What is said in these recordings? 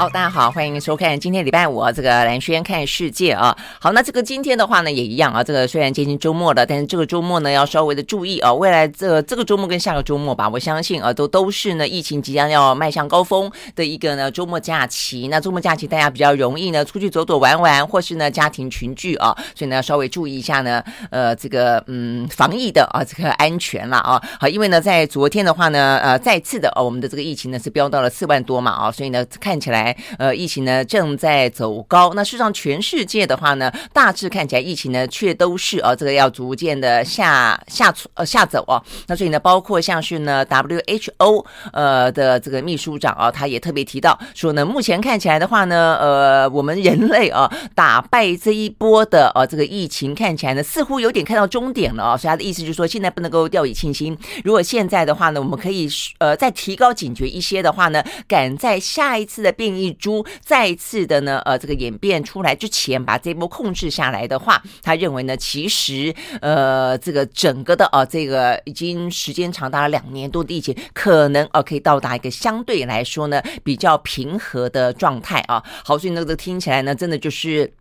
好，大家好，欢迎收看今天礼拜五啊这个蓝轩看世界啊。好，那这个今天的话呢也一样啊。这个虽然接近周末了，但是这个周末呢要稍微的注意啊。未来这、这个周末跟下个周末吧，我相信啊都都是呢疫情即将要迈向高峰的一个呢周末假期。那周末假期大家比较容易呢出去走走玩玩，或是呢家庭群聚啊，所以呢稍微注意一下呢呃这个嗯防疫的啊这个安全了啊。好，因为呢在昨天的话呢呃再次的哦我们的这个疫情呢是飙到了四万多嘛啊，所以呢看起来。呃，疫情呢正在走高。那事实上，全世界的话呢，大致看起来疫情呢却都是呃、这个要逐渐的下下呃下走哦。那所以呢，包括像是呢 WHO 呃的这个秘书长啊、哦，他也特别提到说呢，目前看起来的话呢，呃，我们人类啊打败这一波的呃、这个疫情，看起来呢似乎有点看到终点了、哦。所以他的意思就是说，现在不能够掉以轻心。如果现在的话呢，我们可以呃再提高警觉一些的话呢，赶在下一次的变异一株。再次的呢，呃，这个演变出来之前，把这波控制下来的话，他认为呢，其实呃，这个整个的呃，这个已经时间长达了两年多的疫情，可能呃，可以到达一个相对来说呢比较平和的状态啊。好，所以那，个听起来呢，真的就是。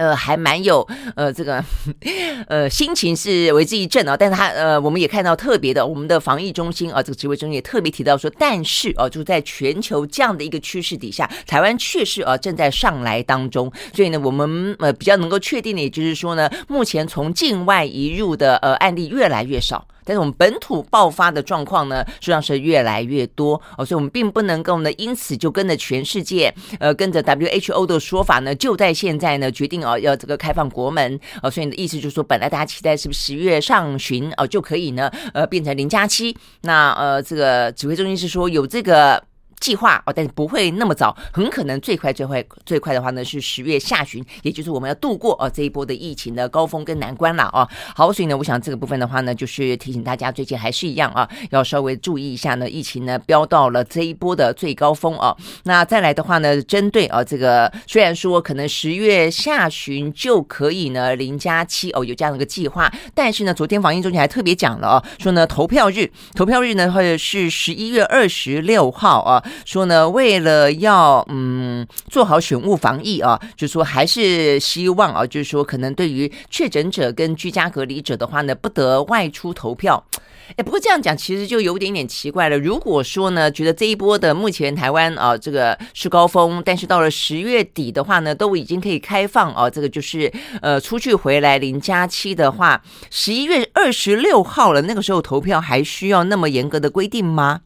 呃，还蛮有呃，这个 呃，心情是为之一振啊。但是他呃，我们也看到特别的，我们的防疫中心啊，这个指挥中心也特别提到说，但是啊，就在全球这样的一个趋势底下，台湾确实啊正在上来当中。所以呢，我们呃比较能够确定的，也就是说呢，目前从境外移入的呃案例越来越少。但是我们本土爆发的状况呢，实际上是越来越多哦，所以我们并不能够呢，因此就跟着全世界，呃，跟着 WHO 的说法呢，就在现在呢，决定哦要这个开放国门哦，所以你的意思就是说，本来大家期待是不是十月上旬哦就可以呢，呃，变成零加七，那呃，这个指挥中心是说有这个。计划哦，但是不会那么早，很可能最快最快最快的话呢是十月下旬，也就是我们要度过哦这一波的疫情的高峰跟难关了哦。好，所以呢，我想这个部分的话呢，就是提醒大家，最近还是一样啊，要稍微注意一下呢，疫情呢飙到了这一波的最高峰哦。那再来的话呢，针对啊这个虽然说可能十月下旬就可以呢零加七哦有这样的一个计划，但是呢，昨天防疫中心还特别讲了哦，说呢投票日投票日呢会是十一月二十六号啊。说呢，为了要嗯做好选务防疫啊，就说还是希望啊，就是说可能对于确诊者跟居家隔离者的话呢，不得外出投票。哎，不过这样讲其实就有点点奇怪了。如果说呢，觉得这一波的目前台湾啊这个是高峰，但是到了十月底的话呢，都已经可以开放啊，这个就是呃出去回来零加七的话，十一月二十六号了，那个时候投票还需要那么严格的规定吗？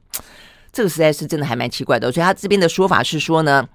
这个实在是真的还蛮奇怪的，所以他这边的说法是说呢。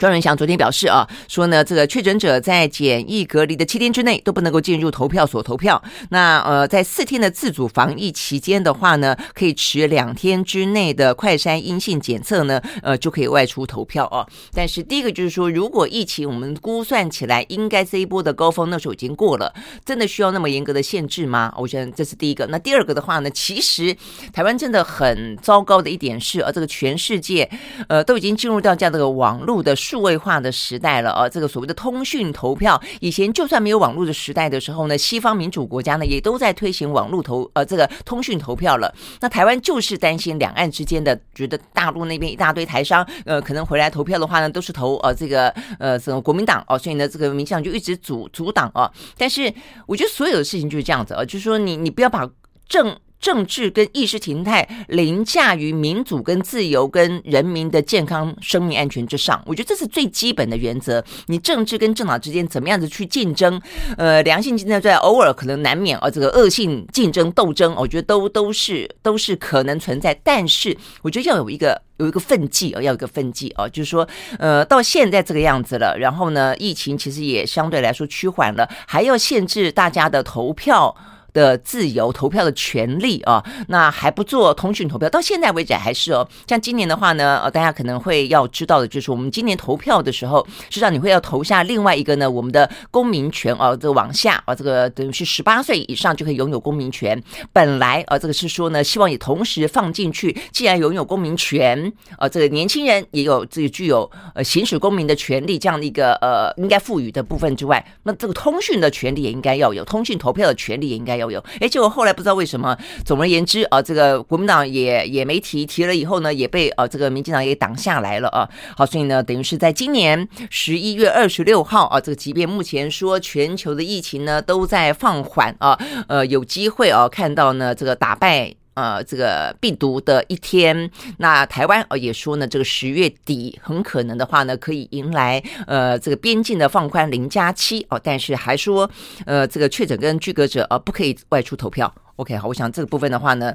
庄仁祥昨天表示啊，说呢，这个确诊者在检疫隔离的七天之内都不能够进入投票所投票。那呃，在四天的自主防疫期间的话呢，可以持两天之内的快筛阴性检测呢，呃，就可以外出投票哦。但是第一个就是说，如果疫情我们估算起来应该这一波的高峰那时候已经过了，真的需要那么严格的限制吗？我觉得这是第一个。那第二个的话呢，其实台湾真的很糟糕的一点是，呃，这个全世界呃都已经进入到这样的网络的。数位化的时代了啊，这个所谓的通讯投票，以前就算没有网络的时代的时候呢，西方民主国家呢也都在推行网络投呃这个通讯投票了。那台湾就是担心两岸之间的，觉得大陆那边一大堆台商呃可能回来投票的话呢，都是投呃这个呃什么国民党哦，所以呢这个民进党就一直阻阻挡啊。但是我觉得所有的事情就是这样子啊，就是说你你不要把政。政治跟意识形态凌驾于民主跟自由跟人民的健康生命安全之上，我觉得这是最基本的原则。你政治跟政党之间怎么样子去竞争？呃，良性竞争在偶尔可能难免啊，这个恶性竞争斗争，我觉得都都是都是可能存在。但是我觉得要有一个有一个分际啊，要有一个分际啊，就是说，呃，到现在这个样子了，然后呢，疫情其实也相对来说趋缓了，还要限制大家的投票。的自由、投票的权利啊，那还不做通讯投票，到现在为止还是哦。像今年的话呢，呃，大家可能会要知道的就是，我们今年投票的时候，实际上你会要投下另外一个呢，我们的公民权哦，这往下啊，这个等于是十八岁以上就可以拥有公民权。本来啊，这个是说呢，希望也同时放进去，既然拥有公民权，呃，这个年轻人也有自己具有呃行使公民的权利这样的一个呃应该赋予的部分之外，那这个通讯的权利也应该要有，通讯投票的权利也应该要有。哎，结果后来不知道为什么，总而言之啊，这个国民党也也没提，提了以后呢，也被啊这个民进党也挡下来了啊。好，所以呢，等于是在今年十一月二十六号啊，这个即便目前说全球的疫情呢都在放缓啊，呃，有机会啊看到呢这个打败。呃，这个病毒的一天，那台湾哦也说呢，这个十月底很可能的话呢，可以迎来呃这个边境的放宽零加七哦，但是还说呃这个确诊跟居隔者呃不可以外出投票。OK，好，我想这个部分的话呢，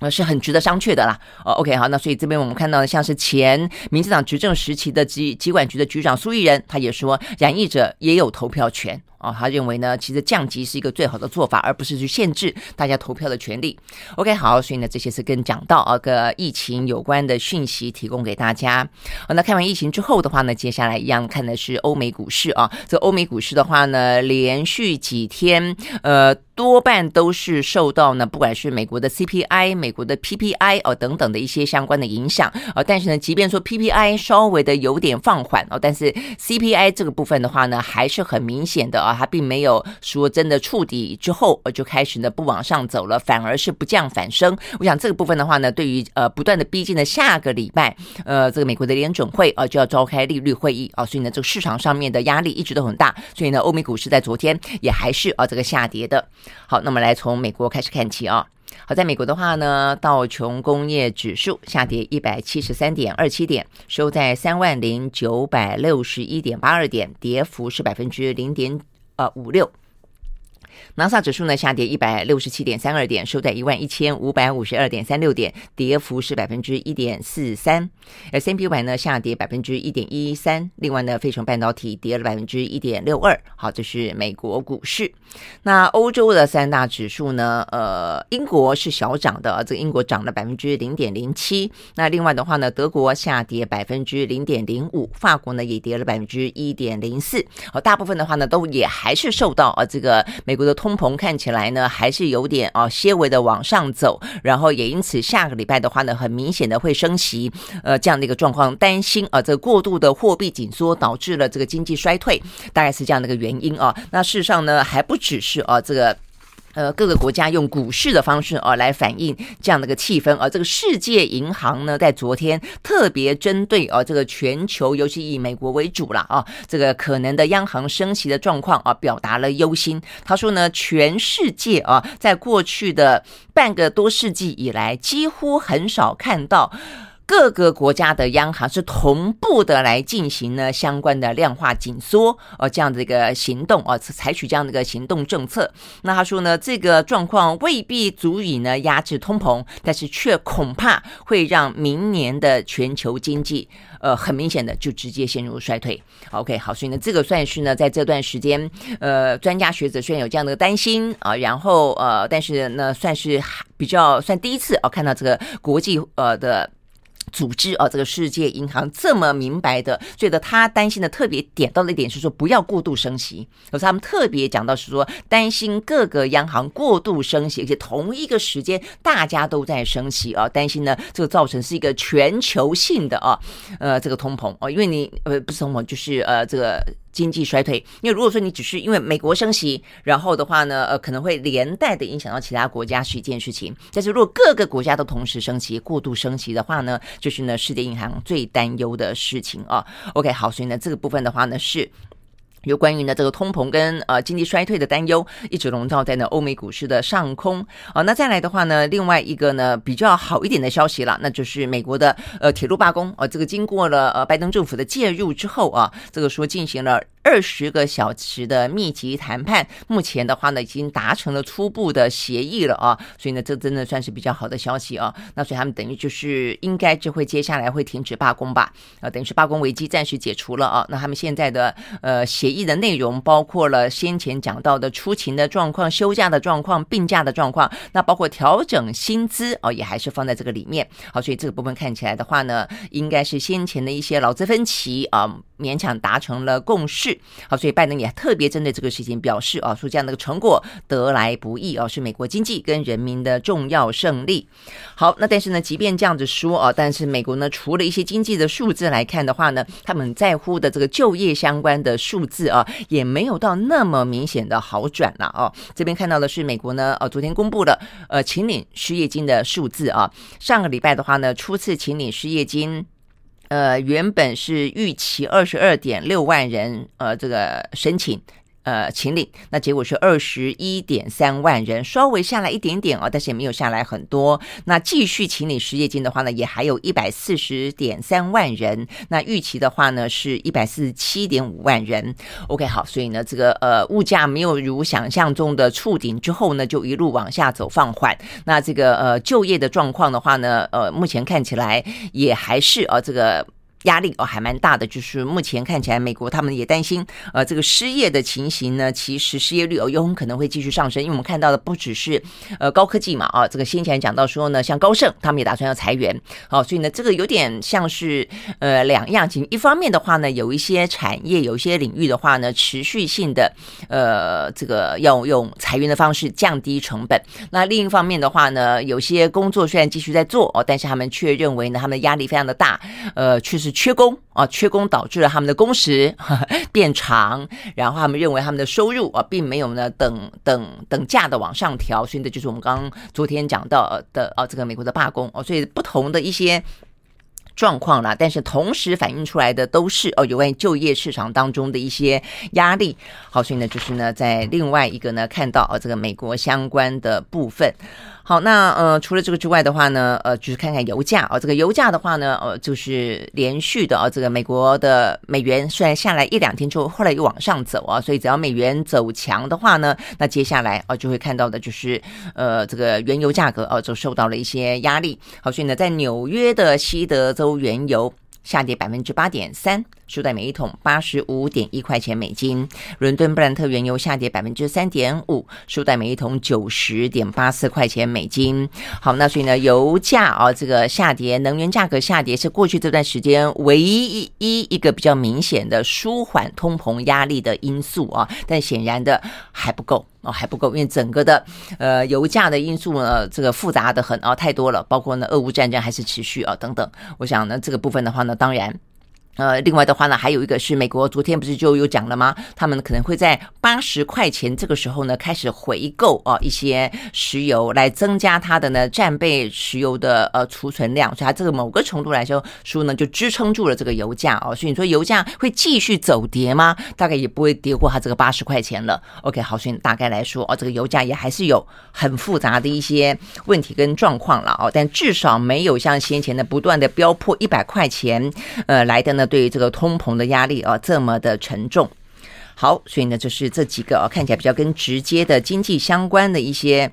呃是很值得商榷的啦。哦，OK，好，那所以这边我们看到的像是前民进党执政时期的机机管局的局长苏益仁，他也说染疫者也有投票权。哦，他认为呢，其实降级是一个最好的做法，而不是去限制大家投票的权利。OK，好，所以呢，这些是跟讲到啊个疫情有关的讯息提供给大家。好，那看完疫情之后的话呢，接下来一样看的是欧美股市啊。这欧美股市的话呢，连续几天呃多半都是受到呢，不管是美国的 CPI、美国的 PPI 哦等等的一些相关的影响啊。但是呢，即便说 PPI 稍微的有点放缓哦，但是 CPI 这个部分的话呢，还是很明显的。啊，它并没有说真的触底之后，呃，就开始呢不往上走了，反而是不降反升。我想这个部分的话呢，对于呃不断的逼近的下个礼拜，呃，这个美国的联准会啊就要召开利率会议啊，所以呢，这个市场上面的压力一直都很大，所以呢，欧美股市在昨天也还是啊这个下跌的。好，那么来从美国开始看起啊。好，在美国的话呢，道琼工业指数下跌一百七十三点二七点，收在三万零九百六十一点八二点，跌幅是百分之零点。呃，五六，纳斯达克指数呢下跌一百六十七点三二点，收在一万一千五百五十二点三六点，跌幅是百分之一点四三。S&P 五百呢下跌百分之一点一三，另外呢，费城半导体跌了百分之一点六二。好，这是美国股市。那欧洲的三大指数呢？呃，英国是小涨的，这个英国涨了百分之零点零七。那另外的话呢，德国下跌百分之零点零五，法国呢也跌了百分之一点零四。好，大部分的话呢，都也还是受到啊这个美国通膨看起来呢还是有点啊些微的往上走，然后也因此下个礼拜的话呢，很明显的会升息，呃这样的一个状况，担心啊这过度的货币紧缩导致了这个经济衰退，大概是这样的一个原因啊。那事实上呢还不。只是啊，这个呃，各个国家用股市的方式啊来反映这样的一个气氛啊。这个世界银行呢，在昨天特别针对啊这个全球，尤其以美国为主了啊，这个可能的央行升息的状况啊，表达了忧心。他说呢，全世界啊，在过去的半个多世纪以来，几乎很少看到。各个国家的央行是同步的来进行呢相关的量化紧缩呃这样的一个行动啊，采取这样的一个行动政策。那他说呢，这个状况未必足以呢压制通膨，但是却恐怕会让明年的全球经济呃很明显的就直接陷入衰退。OK，好，所以呢这个算是呢在这段时间呃专家学者虽然有这样的担心啊，然后呃但是呢算是比较算第一次哦看到这个国际呃的。组织啊，这个世界银行这么明白的，觉得他担心的特别点到了一点是说不要过度升息，可是他们特别讲到是说担心各个央行过度升息，而且同一个时间大家都在升息啊，担心呢这个造成是一个全球性的啊，呃这个通膨哦，因为你呃不是通膨就是呃这个。经济衰退，因为如果说你只是因为美国升息，然后的话呢，呃，可能会连带的影响到其他国家是一件事情。但是如果各个国家都同时升息、过度升息的话呢，就是呢，世界银行最担忧的事情啊。OK，好，所以呢，这个部分的话呢是。有关于呢这个通膨跟呃经济衰退的担忧，一直笼罩在呢欧美股市的上空啊。那再来的话呢，另外一个呢比较好一点的消息了，那就是美国的呃铁路罢工啊。这个经过了呃拜登政府的介入之后啊，这个说进行了。二十个小时的密集谈判，目前的话呢，已经达成了初步的协议了啊，所以呢，这真的算是比较好的消息啊。那所以他们等于就是应该就会接下来会停止罢工吧？啊，等于是罢工危机暂时解除了啊。那他们现在的呃协议的内容包括了先前讲到的出勤的状况、休假的状况、病假的状况，那包括调整薪资哦，也还是放在这个里面。好，所以这个部分看起来的话呢，应该是先前的一些劳资分歧啊。勉强达成了共识，好，所以拜登也特别针对这个事情表示啊，说这样的一个成果得来不易啊，是美国经济跟人民的重要胜利。好，那但是呢，即便这样子说啊，但是美国呢，除了一些经济的数字来看的话呢，他们在乎的这个就业相关的数字啊，也没有到那么明显的好转了啊。这边看到的是美国呢，呃，昨天公布了呃，请领失业金的数字啊，上个礼拜的话呢，初次请领失业金。呃，原本是预期二十二点六万人，呃，这个申请。呃，请领，那结果是二十一点三万人，稍微下来一点点哦，但是也没有下来很多。那继续请领失业金的话呢，也还有一百四十点三万人。那预期的话呢，是一百四十七点五万人。OK，好，所以呢，这个呃，物价没有如想象中的触顶之后呢，就一路往下走放缓。那这个呃，就业的状况的话呢，呃，目前看起来也还是呃这个。压力哦还蛮大的，就是目前看起来，美国他们也担心，呃，这个失业的情形呢，其实失业率哦有可能会继续上升，因为我们看到的不只是呃高科技嘛，啊，这个先前讲到说呢，像高盛他们也打算要裁员，好，所以呢，这个有点像是呃两样情，一方面的话呢，有一些产业、有一些领域的话呢，持续性的呃这个要用裁员的方式降低成本，那另一方面的话呢，有些工作虽然继续在做哦，但是他们却认为呢，他们压力非常的大，呃，确实。缺工啊，缺工导致了他们的工时 变长，然后他们认为他们的收入啊，并没有呢等等等价的往上调，所以这就是我们刚刚昨天讲到的啊，这个美国的罢工哦，所以不同的一些状况啦，但是同时反映出来的都是哦，有关就业市场当中的一些压力。好，所以呢，就是呢，在另外一个呢，看到啊，这个美国相关的部分。好，那呃，除了这个之外的话呢，呃，就是看看油价啊、哦，这个油价的话呢，呃，就是连续的啊、哦，这个美国的美元虽然下来一两天之后，后来又往上走啊，所以只要美元走强的话呢，那接下来啊、哦，就会看到的就是呃，这个原油价格啊、哦，就受到了一些压力。好，所以呢，在纽约的西德州原油下跌百分之八点三。收在每一桶八十五点一块钱美金，伦敦布兰特原油下跌百分之三点五，收在每一桶九十点八四块钱美金。好，那所以呢，油价啊，这个下跌，能源价格下跌是过去这段时间唯一一一个比较明显的舒缓通膨压力的因素啊，但显然的还不够哦，还不够，因为整个的呃油价的因素呢，这个复杂的很啊，太多了，包括呢俄乌战争还是持续啊等等。我想呢，这个部分的话呢，当然。呃，另外的话呢，还有一个是美国昨天不是就有讲了吗？他们可能会在八十块钱这个时候呢，开始回购啊一些石油，来增加它的呢战备石油的呃储存量，所以它这个某个程度来说，说呢就支撑住了这个油价哦。所以你说油价会继续走跌吗？大概也不会跌过它这个八十块钱了。OK，好，所以大概来说哦，这个油价也还是有很复杂的一些问题跟状况了哦，但至少没有像先前的不断的飙破一百块钱呃来的呢。对于这个通膨的压力啊，这么的沉重。好，所以呢，就是这几个啊，看起来比较跟直接的经济相关的一些。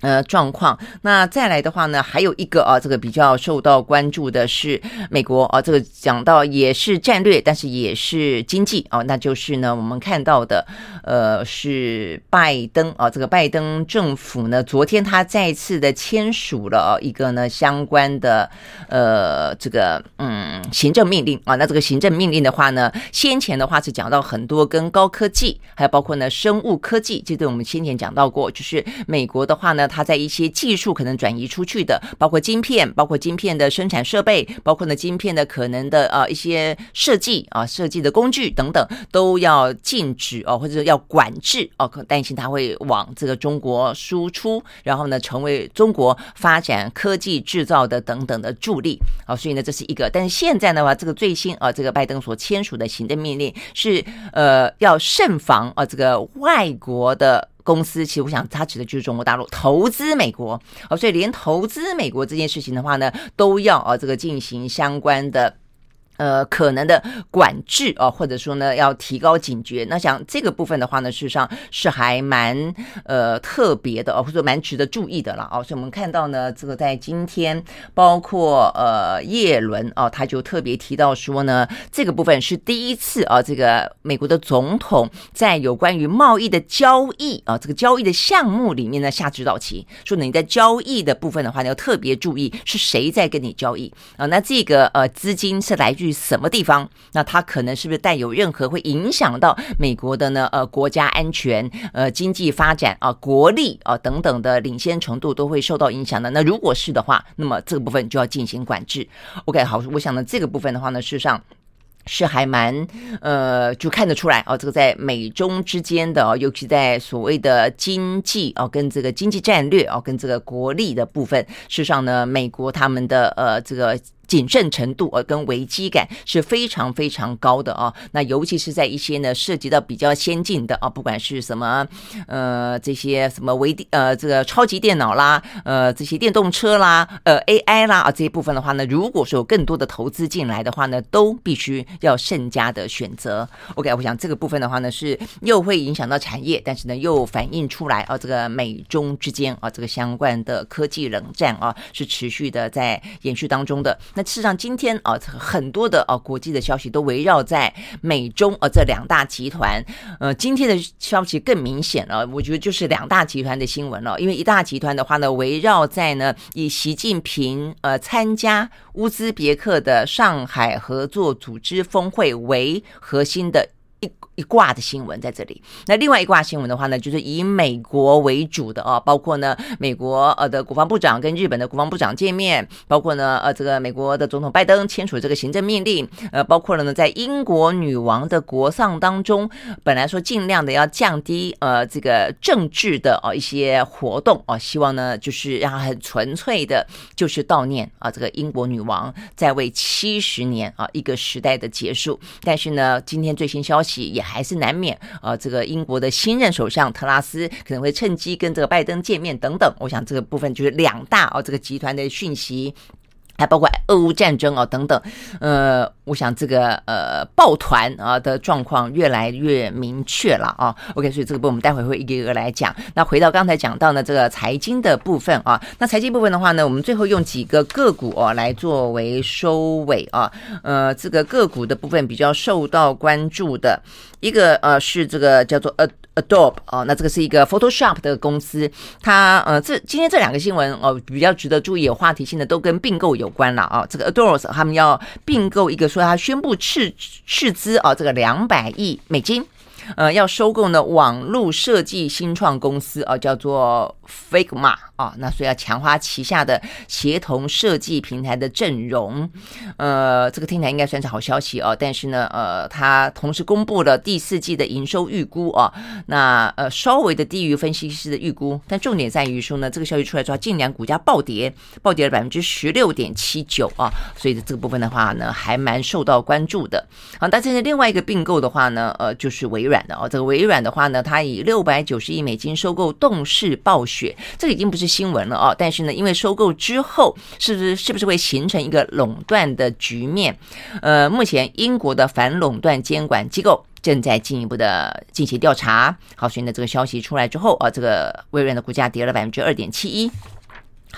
呃，状况。那再来的话呢，还有一个啊，这个比较受到关注的是美国啊，这个讲到也是战略，但是也是经济啊，那就是呢，我们看到的呃是拜登啊，这个拜登政府呢，昨天他再次的签署了一个呢相关的呃这个嗯行政命令啊，那这个行政命令的话呢，先前的话是讲到很多跟高科技，还有包括呢生物科技，这对我们先前讲到过，就是美国的话呢。它在一些技术可能转移出去的，包括晶片，包括晶片的生产设备，包括呢晶片的可能的呃一些设计啊设计的工具等等，都要禁止哦，或者要管制哦，可担心它会往这个中国输出，然后呢成为中国发展科技制造的等等的助力啊，所以呢这是一个，但是现在的话，这个最新啊这个拜登所签署的行政命令是呃要慎防啊这个外国的。公司其实我想，他指的就是中国大陆投资美国。哦，所以连投资美国这件事情的话呢，都要啊这个进行相关的呃，可能的管制哦，或者说呢，要提高警觉。那像这个部分的话呢，事实上是还蛮呃特别的哦，或者说蛮值得注意的了哦。所以我们看到呢，这个在今天，包括呃叶伦哦，他就特别提到说呢，这个部分是第一次啊，这个美国的总统在有关于贸易的交易啊，这个交易的项目里面呢下指导棋，说呢你在交易的部分的话呢，要特别注意是谁在跟你交易啊。那这个呃资金是来自于于什么地方？那它可能是不是带有任何会影响到美国的呢？呃，国家安全、呃，经济发展啊、呃，国力啊、呃、等等的领先程度都会受到影响的。那如果是的话，那么这个部分就要进行管制。OK，好，我想呢，这个部分的话呢，事实上是还蛮呃，就看得出来哦，这个在美中之间的，尤其在所谓的经济哦，跟这个经济战略哦，跟这个国力的部分，事实上呢，美国他们的呃这个。谨慎程度呃，跟危机感是非常非常高的啊。那尤其是在一些呢涉及到比较先进的啊，不管是什么呃这些什么微电呃这个超级电脑啦，呃这些电动车啦，呃 AI 啦啊这一部分的话呢，如果说有更多的投资进来的话呢，都必须要慎加的选择。OK，我想这个部分的话呢，是又会影响到产业，但是呢又反映出来啊，这个美中之间啊这个相关的科技冷战啊是持续的在延续当中的。那事实上，今天啊，很多的啊国际的消息都围绕在美中啊这两大集团。呃，今天的消息更明显了，我觉得就是两大集团的新闻了。因为一大集团的话呢，围绕在呢以习近平呃参加乌兹别克的上海合作组织峰会为核心的。一挂的新闻在这里，那另外一挂新闻的话呢，就是以美国为主的啊，包括呢美国呃的国防部长跟日本的国防部长见面，包括呢呃这个美国的总统拜登签署这个行政命令，呃包括了呢在英国女王的国丧当中，本来说尽量的要降低呃这个政治的啊一些活动啊，希望呢就是让很纯粹的，就是悼念啊这个英国女王在位七十年啊一个时代的结束，但是呢今天最新消息也。还是难免啊，这个英国的新任首相特拉斯可能会趁机跟这个拜登见面等等。我想这个部分就是两大哦，这个集团的讯息。还包括俄乌战争啊等等，呃，我想这个呃抱团啊的状况越来越明确了啊。OK，所以这个部分我们待会会一个一个来讲。那回到刚才讲到呢这个财经的部分啊，那财经部分的话呢，我们最后用几个个股啊来作为收尾啊。呃，这个个股的部分比较受到关注的一个呃是这个叫做呃。Adobe 哦，那这个是一个 Photoshop 的公司，它呃，这今天这两个新闻哦，比较值得注意、有话题性的都跟并购有关了啊。这个 Adobe 他们要并购一个，说他宣布斥斥资啊，这个两百亿美金。呃，要收购呢网络设计新创公司啊，叫做 Figma 啊，那所以要强化旗下的协同设计平台的阵容。呃，这个听起来应该算是好消息哦。但是呢，呃，它同时公布了第四季的营收预估啊，那呃稍微的低于分析师的预估，但重点在于说呢，这个消息出来之后，近两股价暴跌，暴跌了百分之十六点七九啊，所以这个部分的话呢，还蛮受到关注的。好，但是另外一个并购的话呢，呃，就是微软。的哦，这个微软的话呢，它以六百九十亿美金收购动视暴雪，这个已经不是新闻了哦。但是呢，因为收购之后，是不是是不是会形成一个垄断的局面？呃，目前英国的反垄断监管机构正在进一步的进行调查。好，所以呢，这个消息出来之后啊，这个微软的股价跌了百分之二点七一。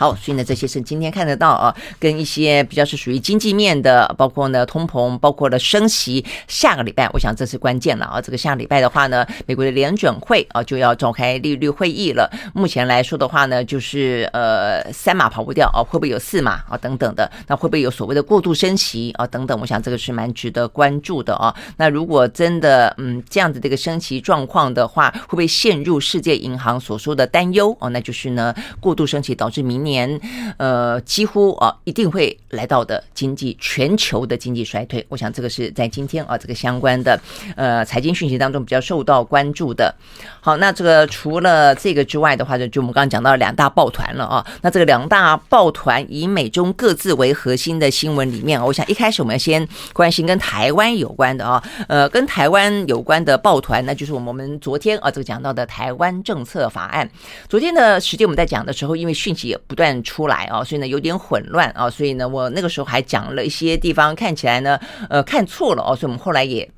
好，所以呢，这些是今天看得到啊，跟一些比较是属于经济面的，包括呢通膨，包括了升息。下个礼拜，我想这是关键了啊。这个下个礼拜的话呢，美国的联准会啊就要召开利率会议了。目前来说的话呢，就是呃三码跑不掉啊，会不会有四码啊等等的？那会不会有所谓的过度升息啊等等？我想这个是蛮值得关注的啊。那如果真的嗯这样子的一个升息状况的话，会不会陷入世界银行所说的担忧哦？那就是呢过度升息导致明年，年呃，几乎啊，一定会来到的经济全球的经济衰退，我想这个是在今天啊，这个相关的呃财经讯息当中比较受到关注的。好，那这个除了这个之外的话，就就我们刚刚讲到两大抱团了啊。那这个两大抱团以美中各自为核心的新闻里面，我想一开始我们要先关心跟台湾有关的啊，呃，跟台湾有关的抱团，那就是我们昨天啊这个讲到的台湾政策法案。昨天的时间我们在讲的时候，因为讯息不断出来啊，所以呢有点混乱啊，所以呢我那个时候还讲了一些地方看起来呢呃看错了哦，所以我们后来也。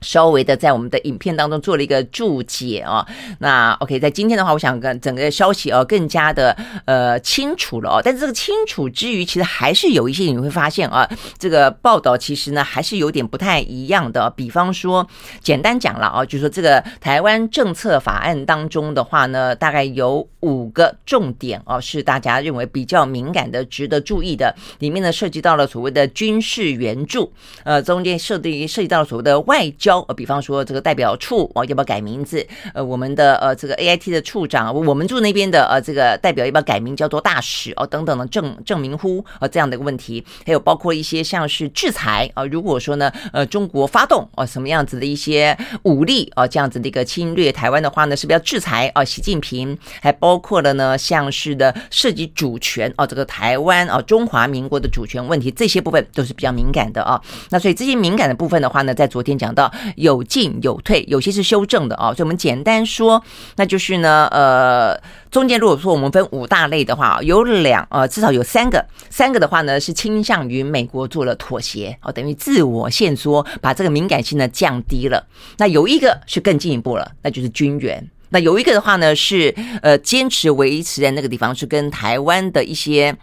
稍微的在我们的影片当中做了一个注解啊，那 OK，在今天的话，我想跟整个消息哦更加的呃清楚了哦，但是这个清楚之余，其实还是有一些你会发现啊，这个报道其实呢还是有点不太一样的。比方说，简单讲了啊，就是说这个台湾政策法案当中的话呢，大概有五个重点哦，是大家认为比较敏感的、值得注意的。里面呢涉及到了所谓的军事援助，呃，中间涉及涉及到了所谓的外交。呃，比方说这个代表处哦，要不要改名字？呃，我们的呃这个 AIT 的处长，我们驻那边的呃这个代表要不要改名叫做大使哦？等等的证证明乎呃这样的一个问题，还有包括一些像是制裁啊，如果说呢呃中国发动啊什么样子的一些武力啊这样子的一个侵略台湾的话呢，是不是要制裁啊？习近平还包括了呢像是的涉及主权啊，这个台湾啊中华民国的主权问题，这些部分都是比较敏感的啊。那所以这些敏感的部分的话呢，在昨天讲到。有进有退，有些是修正的啊，所以我们简单说，那就是呢，呃，中间如果说我们分五大类的话，有两呃，至少有三个，三个的话呢是倾向于美国做了妥协哦，等于自我限缩，把这个敏感性呢降低了。那有一个是更进一步了，那就是军援。那有一个的话呢是呃，坚持维持在那个地方，是跟台湾的一些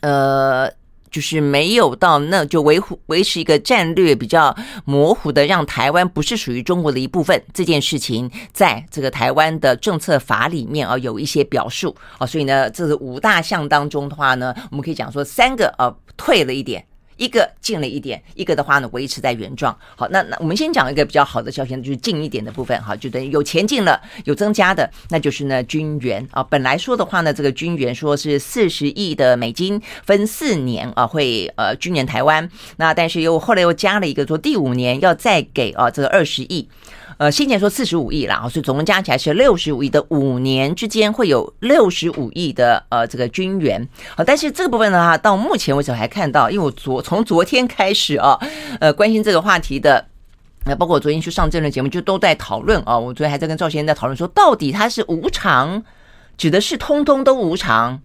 呃。就是没有到那就维护维持一个战略比较模糊的，让台湾不是属于中国的一部分这件事情，在这个台湾的政策法里面啊有一些表述啊，所以呢，这是五大项当中的话呢，我们可以讲说三个啊退了一点。一个进了一点，一个的话呢维持在原状。好，那那我们先讲一个比较好的消息，就是进一点的部分哈，就等于有前进了，有增加的，那就是呢军援啊。本来说的话呢，这个军援说是四十亿的美金，分四年啊会呃军援台湾，那但是又后来又加了一个说第五年要再给啊这个二十亿。呃，先前说四十五亿啦，所以总共加起来是六十五亿的，五年之间会有六十五亿的呃这个军援。好，但是这个部分呢，哈，到目前为止还看到，因为我昨从昨天开始啊，呃，关心这个话题的，那包括我昨天去上这轮节目，就都在讨论啊。我昨天还在跟赵先生在讨论说，到底它是无偿，指的是通通都无偿，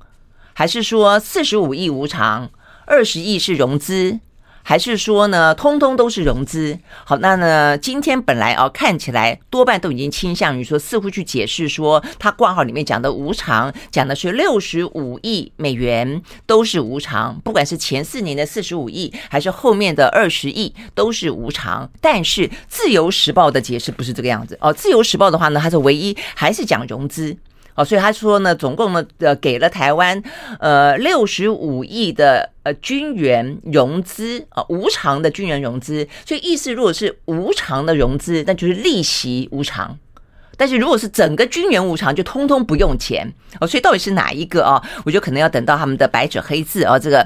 还是说四十五亿无偿，二十亿是融资？还是说呢，通通都是融资。好，那呢，今天本来啊，看起来多半都已经倾向于说，似乎去解释说，他挂号里面讲的无偿，讲的是六十五亿美元都是无偿，不管是前四年的四十五亿，还是后面的二十亿，都是无偿。但是自由时报的解释不是这个样子哦，自由时报的话呢，它是唯一还是讲融资。哦，所以他说呢，总共呢，呃，给了台湾，呃，六十五亿的呃军援融资啊，无偿的军援融资。所以意思，如果是无偿的融资，那就是利息无偿；但是如果是整个军援无偿，就通通不用钱。哦，所以到底是哪一个啊？我觉得可能要等到他们的白纸黑字啊，这个。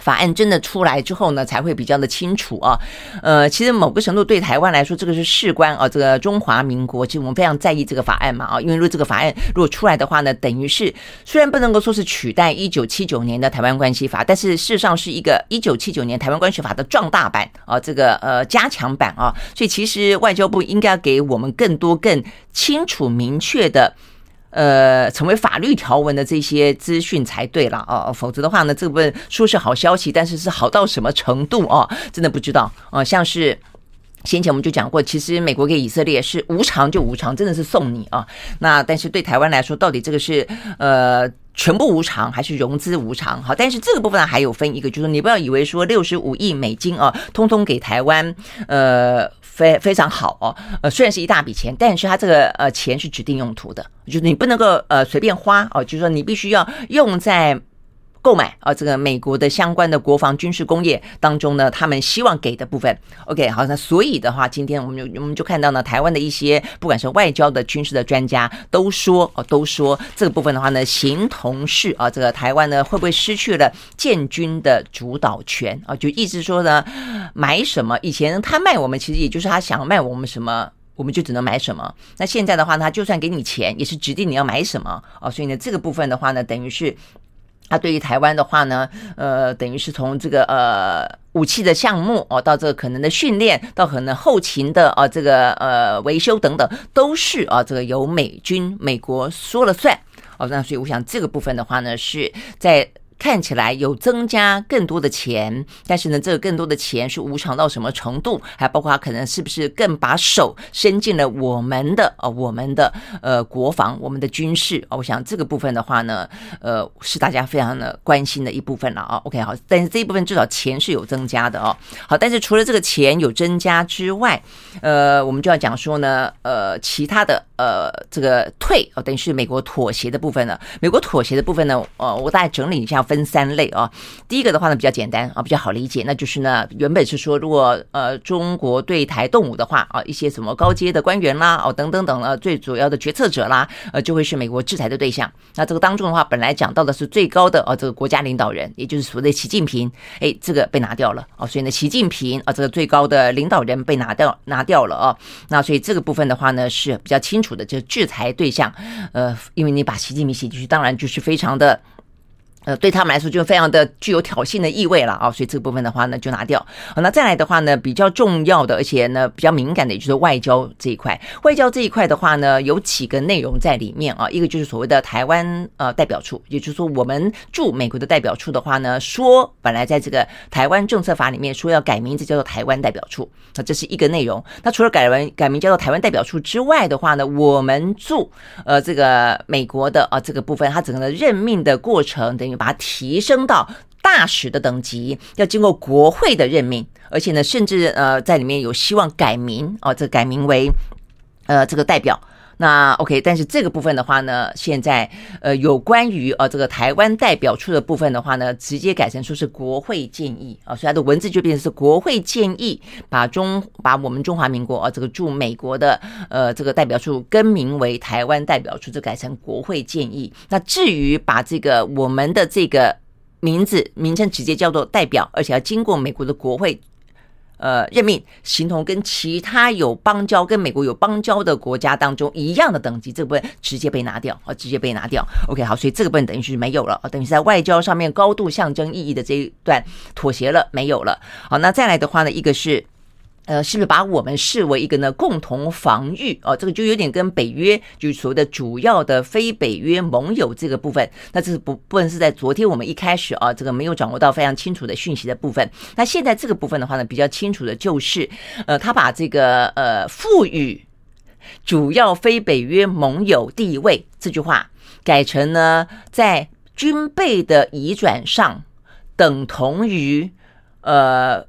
法案真的出来之后呢，才会比较的清楚啊。呃，其实某个程度对台湾来说，这个是事关啊，这个中华民国，其实我们非常在意这个法案嘛啊。因为如果这个法案如果出来的话呢，等于是虽然不能够说是取代一九七九年的台湾关系法，但是事实上是一个一九七九年台湾关系法的壮大版啊，这个呃加强版啊。所以其实外交部应该给我们更多更清楚明确的。呃，成为法律条文的这些资讯才对了哦，否则的话呢，这部分说是好消息，但是是好到什么程度哦？真的不知道哦。像是先前我们就讲过，其实美国给以色列是无偿就无偿，真的是送你啊。那但是对台湾来说，到底这个是呃全部无偿还是融资无偿？好，但是这个部分还有分一个，就是你不要以为说六十五亿美金啊，通通给台湾，呃。非非常好哦，呃，虽然是一大笔钱，但是它这个呃钱是指定用途的，就是你不能够呃随便花哦，就是说你必须要用在。购买啊，这个美国的相关的国防军事工业当中呢，他们希望给的部分，OK，好，那所以的话，今天我们就我们就看到呢，台湾的一些不管是外交的、军事的专家都说哦，都说这个部分的话呢，形同是啊，这个台湾呢会不会失去了建军的主导权啊？就意思说呢，买什么？以前他卖我们，其实也就是他想卖我们什么，我们就只能买什么。那现在的话，他就算给你钱，也是指定你要买什么啊？所以呢，这个部分的话呢，等于是。他对于台湾的话呢，呃，等于是从这个呃武器的项目哦，到这个可能的训练，到可能后勤的啊这个呃维修等等，都是啊这个由美军美国说了算哦，那所以我想这个部分的话呢，是在。看起来有增加更多的钱，但是呢，这个更多的钱是无偿到什么程度？还包括他可能是不是更把手伸进了我们的呃我们的呃国防、我们的军事？我想这个部分的话呢，呃，是大家非常的关心的一部分了啊。OK，好，但是这一部分至少钱是有增加的哦。好，但是除了这个钱有增加之外，呃，我们就要讲说呢，呃，其他的呃这个退哦，等于是美国妥协的部分呢。美国妥协的部分呢，呃，我大概整理一下。分三类啊，第一个的话呢比较简单啊，比较好理解，那就是呢原本是说，如果呃中国对台动武的话啊，一些什么高阶的官员啦哦等等等呃最主要的决策者啦，呃就会是美国制裁的对象。那这个当中的话，本来讲到的是最高的啊这个国家领导人，也就是所谓的习近平，哎这个被拿掉了啊，所以呢习近平啊这个最高的领导人被拿掉拿掉了啊，那所以这个部分的话呢是比较清楚的，就制裁对象，呃因为你把习近平写进去，当然就是非常的。呃，对他们来说就非常的具有挑衅的意味了啊，所以这个部分的话呢就拿掉。好，那再来的话呢，比较重要的，而且呢比较敏感的，也就是外交这一块。外交这一块的话呢，有几个内容在里面啊，一个就是所谓的台湾呃代表处，也就是说我们驻美国的代表处的话呢，说本来在这个台湾政策法里面说要改名字叫做台湾代表处，那这是一个内容。那除了改完改名叫做台湾代表处之外的话呢，我们驻呃这个美国的啊这个部分，它整个的任命的过程等于。把它提升到大使的等级，要经过国会的任命，而且呢，甚至呃，在里面有希望改名哦，这改名为呃这个代表。那 OK，但是这个部分的话呢，现在呃有关于呃这个台湾代表处的部分的话呢，直接改成说是国会建议啊，所以它的文字就变成是国会建议把中把我们中华民国啊这个驻美国的呃这个代表处更名为台湾代表处，就改成国会建议。那至于把这个我们的这个名字名称直接叫做代表，而且要经过美国的国会。呃，任命形同跟其他有邦交、跟美国有邦交的国家当中一样的等级，这部分直接被拿掉，啊，直接被拿掉。OK，好，所以这个部分等于是没有了，等于是在外交上面高度象征意义的这一段妥协了，没有了。好，那再来的话呢，一个是。呃，是不是把我们视为一个呢共同防御哦，这个就有点跟北约，就是所谓的主要的非北约盟友这个部分。那这是不部分是在昨天我们一开始啊，这个没有掌握到非常清楚的讯息的部分。那现在这个部分的话呢，比较清楚的就是，呃，他把这个呃赋予主要非北约盟友地位这句话改成呢，在军备的移转上等同于呃。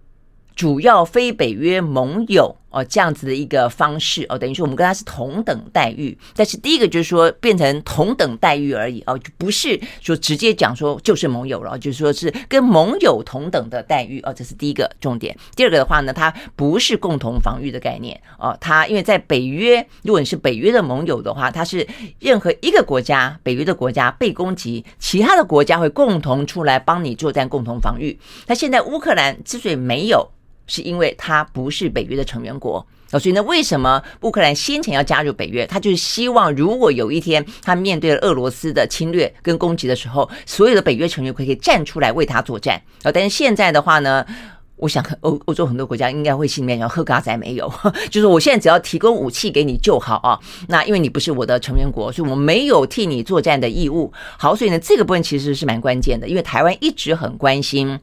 主要非北约盟友。哦，这样子的一个方式哦，等于说我们跟他是同等待遇，但是第一个就是说变成同等待遇而已哦，就不是说直接讲说就是盟友了，就是说是跟盟友同等的待遇哦，这是第一个重点。第二个的话呢，它不是共同防御的概念哦，它因为在北约，如果你是北约的盟友的话，它是任何一个国家，北约的国家被攻击，其他的国家会共同出来帮你作战，共同防御。那现在乌克兰之所以没有。是因为他不是北约的成员国，所以呢，为什么乌克兰先前要加入北约？他就是希望，如果有一天他面对了俄罗斯的侵略跟攻击的时候，所有的北约成员可以站出来为他作战。啊，但是现在的话呢，我想欧欧洲很多国家应该会心里面想：喝嘎仔没有，就是我现在只要提供武器给你就好啊。那因为你不是我的成员国，所以我没有替你作战的义务。好，所以呢，这个部分其实是蛮关键的，因为台湾一直很关心。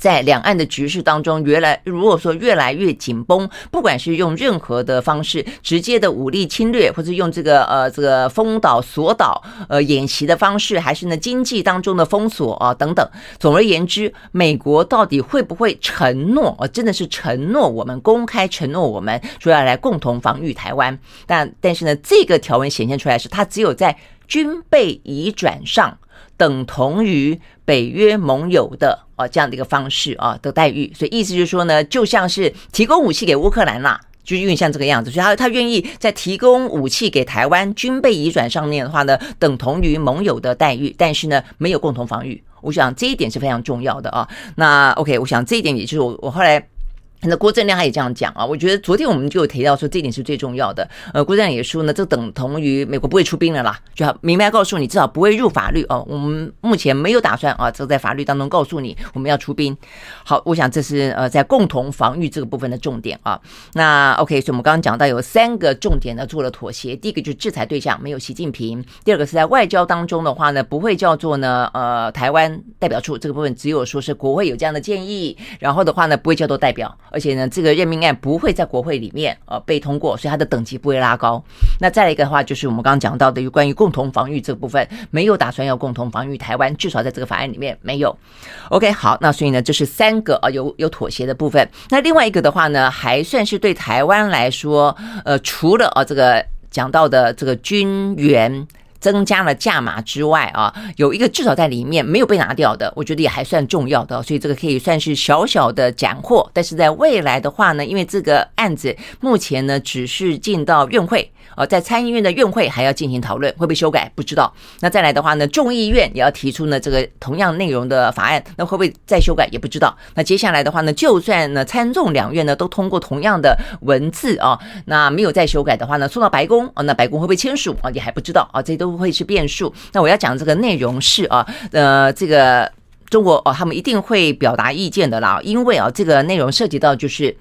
在两岸的局势当中，越来如果说越来越紧绷，不管是用任何的方式，直接的武力侵略，或者用这个呃这个封岛锁岛呃演习的方式，还是呢经济当中的封锁啊等等。总而言之，美国到底会不会承诺啊？真的是承诺我们公开承诺我们说要来共同防御台湾？但但是呢，这个条文显现出来是，它只有在军备移转上。等同于北约盟友的啊这样的一个方式啊的待遇，所以意思就是说呢，就像是提供武器给乌克兰啦，就有点像这个样子，所以他他愿意在提供武器给台湾军备移转上面的话呢，等同于盟友的待遇，但是呢没有共同防御，我想这一点是非常重要的啊。那 OK，我想这一点也就是我我后来。那郭正亮他也这样讲啊，我觉得昨天我们就有提到说这点是最重要的。呃，郭正亮也说呢，这等同于美国不会出兵了啦，就要明白告诉你，至少不会入法律哦。我们目前没有打算啊，这在法律当中告诉你我们要出兵。好，我想这是呃在共同防御这个部分的重点啊。那 OK，所以我们刚刚讲到有三个重点呢做了妥协，第一个就是制裁对象没有习近平，第二个是在外交当中的话呢不会叫做呢呃台湾代表处这个部分只有说是国会有这样的建议，然后的话呢不会叫做代表。而且呢，这个任命案不会在国会里面呃被通过，所以它的等级不会拉高。那再来一个的话，就是我们刚刚讲到的有关于共同防御这个部分，没有打算要共同防御台湾，至少在这个法案里面没有。OK，好，那所以呢，这是三个啊有有妥协的部分。那另外一个的话呢，还算是对台湾来说，呃，除了啊这个讲到的这个军援。增加了价码之外啊，有一个至少在里面没有被拿掉的，我觉得也还算重要的，所以这个可以算是小小的斩获。但是在未来的话呢，因为这个案子目前呢只是进到院会。呃，在参议院的院会还要进行讨论，会不会修改不知道。那再来的话呢，众议院也要提出呢这个同样内容的法案，那会不会再修改也不知道。那接下来的话呢，就算呢参众两院呢都通过同样的文字啊，那没有再修改的话呢，送到白宫啊，那白宫会不会签署啊，也还不知道啊，这都不会是变数。那我要讲这个内容是啊，呃，这个中国哦，他们一定会表达意见的啦，因为啊，这个内容涉及到就是。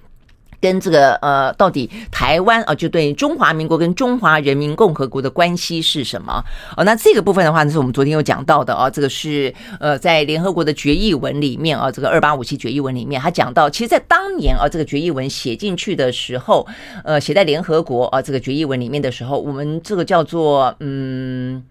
跟这个呃，到底台湾啊，就对中华民国跟中华人民共和国的关系是什么？哦，那这个部分的话呢，是我们昨天有讲到的啊，这个是呃，在联合国的决议文里面啊，这个二八五七决议文里面，他讲到，其实，在当年啊，这个决议文写进去的时候，呃，写在联合国啊，这个决议文里面的时候，我们这个叫做嗯。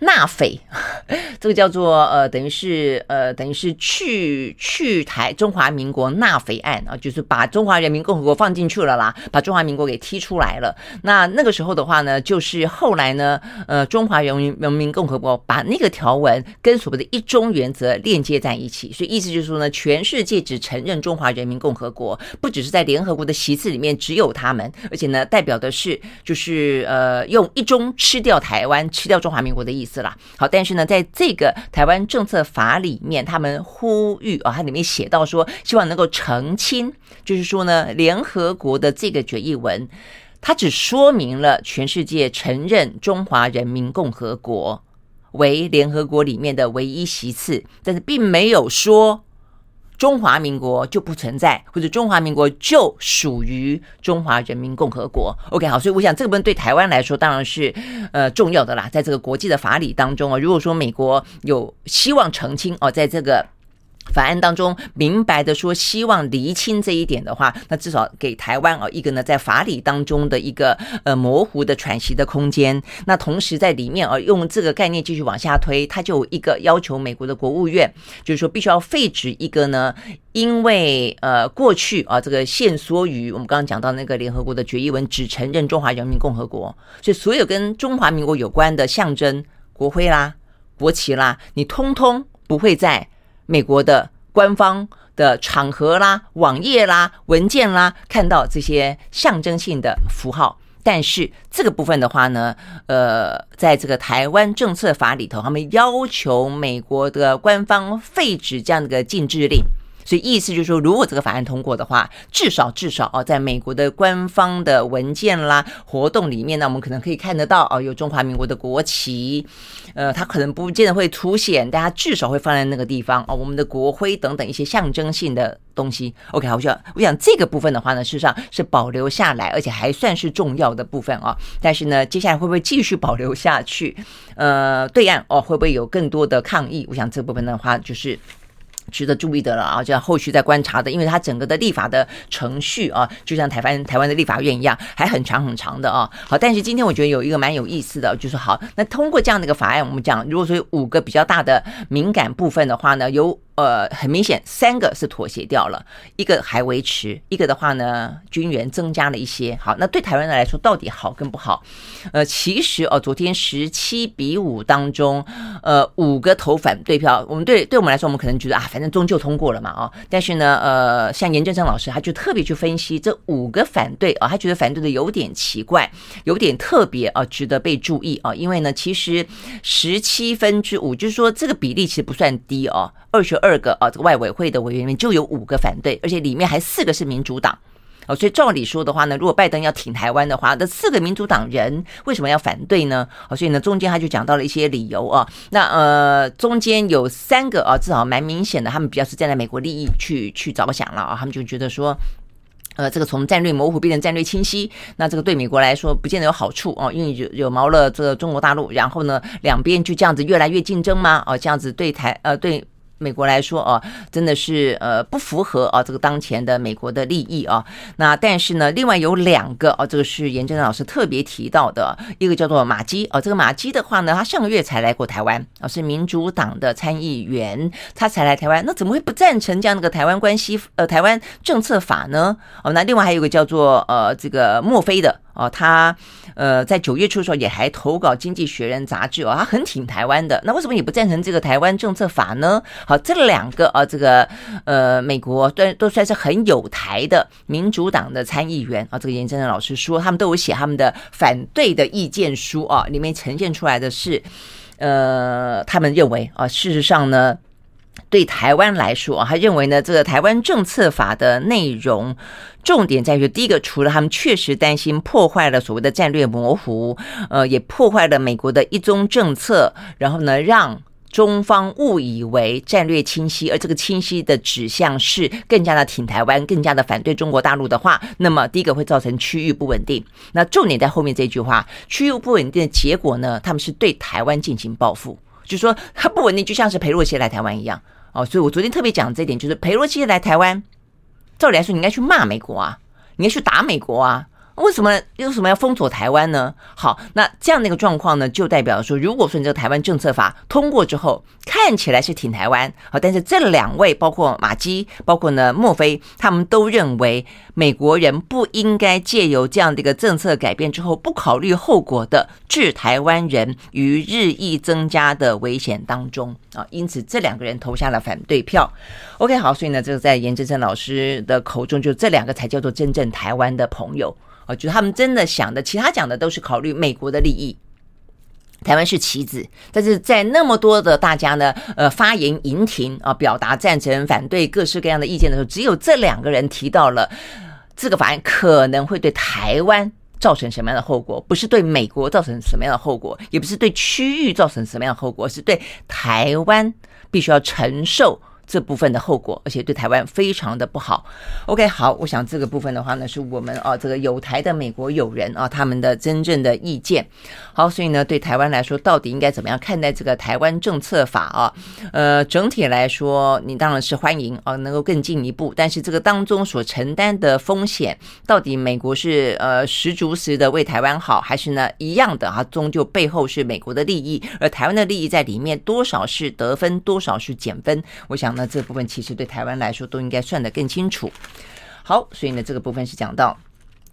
纳匪，这个叫做呃，等于是呃，等于是去去台中华民国纳匪案啊，就是把中华人民共和国放进去了啦，把中华民国给踢出来了。那那个时候的话呢，就是后来呢，呃，中华人民人民共和国把那个条文跟所谓的一中原则链接在一起，所以意思就是说呢，全世界只承认中华人民共和国，不只是在联合国的席次里面只有他们，而且呢，代表的是就是呃，用一中吃掉台湾，吃掉中华民国的意思。是啦，好，但是呢，在这个台湾政策法里面，他们呼吁啊，它里面写到说，希望能够澄清，就是说呢，联合国的这个决议文，它只说明了全世界承认中华人民共和国为联合国里面的唯一席次，但是并没有说。中华民国就不存在，或者中华民国就属于中华人民共和国。OK，好，所以我想这个部分对台湾来说当然是呃重要的啦，在这个国际的法理当中啊，如果说美国有希望澄清哦，在这个。法案当中明白的说，希望厘清这一点的话，那至少给台湾啊一个呢，在法理当中的一个呃模糊的喘息的空间。那同时在里面啊，用这个概念继续往下推，它就一个要求美国的国务院，就是说必须要废止一个呢，因为呃过去啊这个限缩于我们刚刚讲到那个联合国的决议文，只承认中华人民共和国，所以所有跟中华民国有关的象征，国徽啦、国旗啦，你通通不会在。美国的官方的场合啦、网页啦、文件啦，看到这些象征性的符号，但是这个部分的话呢，呃，在这个台湾政策法里头，他们要求美国的官方废止这样的一个禁制令。所以意思就是说，如果这个法案通过的话，至少至少哦，在美国的官方的文件啦、活动里面呢，我们可能可以看得到哦，有中华民国的国旗，呃，它可能不见得会凸显，但它至少会放在那个地方哦，我们的国徽等等一些象征性的东西。OK，好，我想我想这个部分的话呢，事实上是保留下来，而且还算是重要的部分啊。但是呢，接下来会不会继续保留下去？呃，对岸哦，会不会有更多的抗议？我想这部分的话就是。值得注意的了啊，就要后续再观察的，因为它整个的立法的程序啊，就像台湾台湾的立法院一样，还很长很长的啊。好，但是今天我觉得有一个蛮有意思的，就是好，那通过这样的一个法案，我们讲，如果说有五个比较大的敏感部分的话呢，有。呃，很明显，三个是妥协掉了，一个还维持，一个的话呢，军援增加了一些。好，那对台湾人来说，到底好跟不好？呃，其实哦，昨天十七比五当中，呃，五个投反对票，我们对对我们来说，我们可能觉得啊，反正终究通过了嘛，哦，但是呢，呃，像颜真卿老师，他就特别去分析这五个反对啊，他觉得反对的有点奇怪，有点特别啊，值得被注意啊，因为呢，其实十七分之五，就是说这个比例其实不算低哦。二十二二个啊这个外委会的委员里面就有五个反对，而且里面还四个是民主党。哦，所以照理说的话呢，如果拜登要挺台湾的话，那四个民主党人为什么要反对呢？哦，所以呢，中间他就讲到了一些理由啊。那呃，中间有三个啊，至少蛮明显的，他们比较是站在美国利益去去着想了啊。他们就觉得说，呃，这个从战略模糊变成战略清晰，那这个对美国来说不见得有好处哦，因为惹惹毛了这个中国大陆，然后呢，两边就这样子越来越竞争吗？哦，这样子对台呃对。美国来说啊，真的是呃不符合啊这个当前的美国的利益啊。那但是呢，另外有两个啊，这个是严正老师特别提到的，一个叫做马基啊。这个马基的话呢，他上个月才来过台湾啊，是民主党的参议员，他才来台湾，那怎么会不赞成这样的个台湾关系呃台湾政策法呢？哦，那另外还有一个叫做呃这个墨菲的。哦，他呃在九月初的时候也还投稿《经济学人》杂志哦，他很挺台湾的。那为什么你不赞成这个台湾政策法呢？好，这两个啊，这个呃美国都都算是很有台的民主党的参议员啊，这个颜真老师说，他们都有写他们的反对的意见书啊，里面呈现出来的是，呃，他们认为啊，事实上呢。对台湾来说啊，他认为呢，这个台湾政策法的内容重点在于，第一个，除了他们确实担心破坏了所谓的战略模糊，呃，也破坏了美国的一中政策，然后呢，让中方误以为战略清晰，而这个清晰的指向是更加的挺台湾，更加的反对中国大陆的话，那么第一个会造成区域不稳定。那重点在后面这句话，区域不稳定的结果呢，他们是对台湾进行报复。就说它不稳定，就像是裴洛西来台湾一样哦，所以我昨天特别讲这一点，就是裴洛西来台湾，照理来说你应该去骂美国啊，你应该去打美国啊。为什么为什么要封锁台湾呢？好，那这样的一个状况呢，就代表说，如果说你这个台湾政策法通过之后，看起来是挺台湾，好，但是这两位包括马基，包括呢墨菲，他们都认为美国人不应该借由这样的一个政策改变之后，不考虑后果的置台湾人于日益增加的危险当中啊，因此这两个人投下了反对票。OK，好，所以呢，这个在颜真卿老师的口中，就这两个才叫做真正台湾的朋友。我觉得他们真的想的，其他讲的都是考虑美国的利益。台湾是棋子，但是在那么多的大家呢，呃，发言引挺啊，表达赞成、反对各式各样的意见的时候，只有这两个人提到了这个法案可能会对台湾造成什么样的后果，不是对美国造成什么样的后果，也不是对区域造成什么样的后果，是对台湾必须要承受。这部分的后果，而且对台湾非常的不好。OK，好，我想这个部分的话呢，是我们啊这个有台的美国友人啊他们的真正的意见。好，所以呢，对台湾来说，到底应该怎么样看待这个台湾政策法啊？呃，整体来说，你当然是欢迎啊，能够更进一步。但是这个当中所承担的风险，到底美国是呃十足十的为台湾好，还是呢一样的啊？终究背后是美国的利益，而台湾的利益在里面多少是得分，多少是减分？我想。那这部分其实对台湾来说都应该算得更清楚。好，所以呢，这个部分是讲到。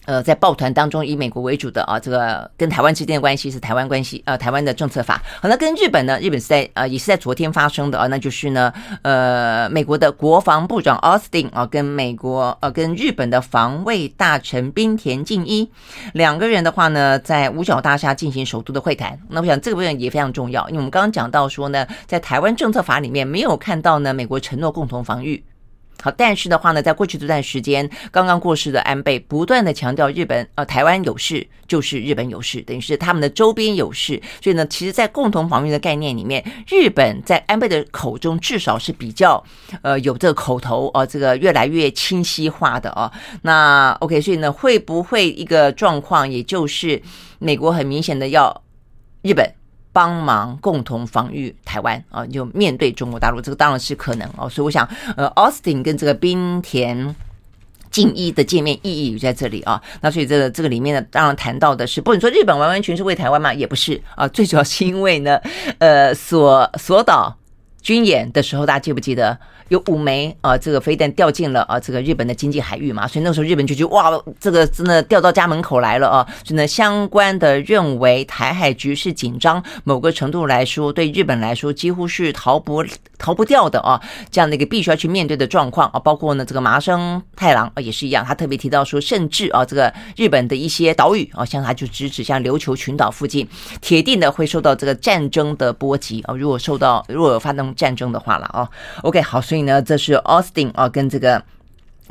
呃，在抱团当中以美国为主的啊，这个跟台湾之间的关系是台湾关系，呃，台湾的政策法。好，那跟日本呢？日本是在呃，也是在昨天发生的啊，那就是呢，呃，美国的国防部长奥斯汀啊，跟美国呃，跟日本的防卫大臣滨田靖一两个人的话呢，在五角大厦进行首度的会谈。那我想这个部分也非常重要，因为我们刚刚讲到说呢，在台湾政策法里面没有看到呢，美国承诺共同防御。好，但是的话呢，在过去这段时间，刚刚过世的安倍不断的强调日本呃台湾有事就是日本有事，等于是他们的周边有事，所以呢，其实，在共同防御的概念里面，日本在安倍的口中至少是比较呃有这个口头啊、呃，这个越来越清晰化的啊。那 OK，所以呢，会不会一个状况，也就是美国很明显的要日本。帮忙共同防御台湾啊，就面对中国大陆，这个当然是可能哦。所以我想，呃，，Austin 跟这个冰田敬一的见面意义在这里啊。那所以这个这个里面呢，当然谈到的是，不，能说日本完完全是为台湾嘛，也不是啊。最主要是因为呢，呃，所所岛军演的时候，大家记不记得？有五枚啊，这个飞弹掉进了啊，这个日本的经济海域嘛，所以那时候日本就觉得哇，这个真的掉到家门口来了啊！所以呢，相关的认为台海局势紧张，某个程度来说，对日本来说几乎是逃不逃不掉的啊，这样的一个必须要去面对的状况啊，包括呢这个麻生太郎啊也是一样，他特别提到说，甚至啊这个日本的一些岛屿啊，像他就直指向琉球群岛附近，铁定的会受到这个战争的波及啊，如果受到如果有发动战争的话了哦。OK，好，所以呢，这是 Austin 啊，跟这个。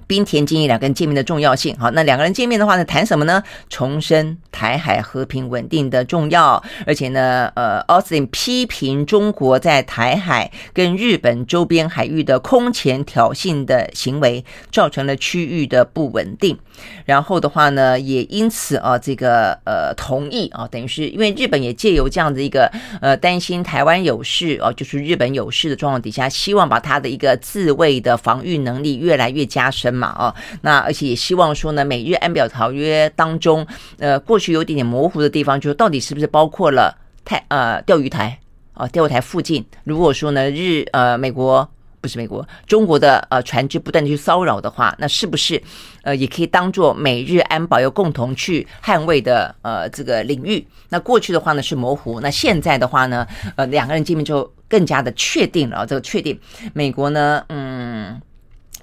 滨田靖一两个人见面的重要性，好，那两个人见面的话呢，谈什么呢？重申台海和平稳定的重要，而且呢，呃，奥斯汀批评中国在台海跟日本周边海域的空前挑衅的行为，造成了区域的不稳定。然后的话呢，也因此啊，这个呃同意啊，等于是因为日本也借由这样的一个呃担心台湾有事啊，就是日本有事的状况底下，希望把他的一个自卫的防御能力越来越加深。嘛哦，那而且也希望说呢，美日安保条约当中，呃，过去有点点模糊的地方，就是到底是不是包括了台呃钓鱼台啊钓鱼台附近？如果说呢日呃美国不是美国中国的呃船只不断的去骚扰的话，那是不是呃也可以当做美日安保要共同去捍卫的呃这个领域？那过去的话呢是模糊，那现在的话呢，呃两个人见面就更加的确定了，这个确定美国呢嗯。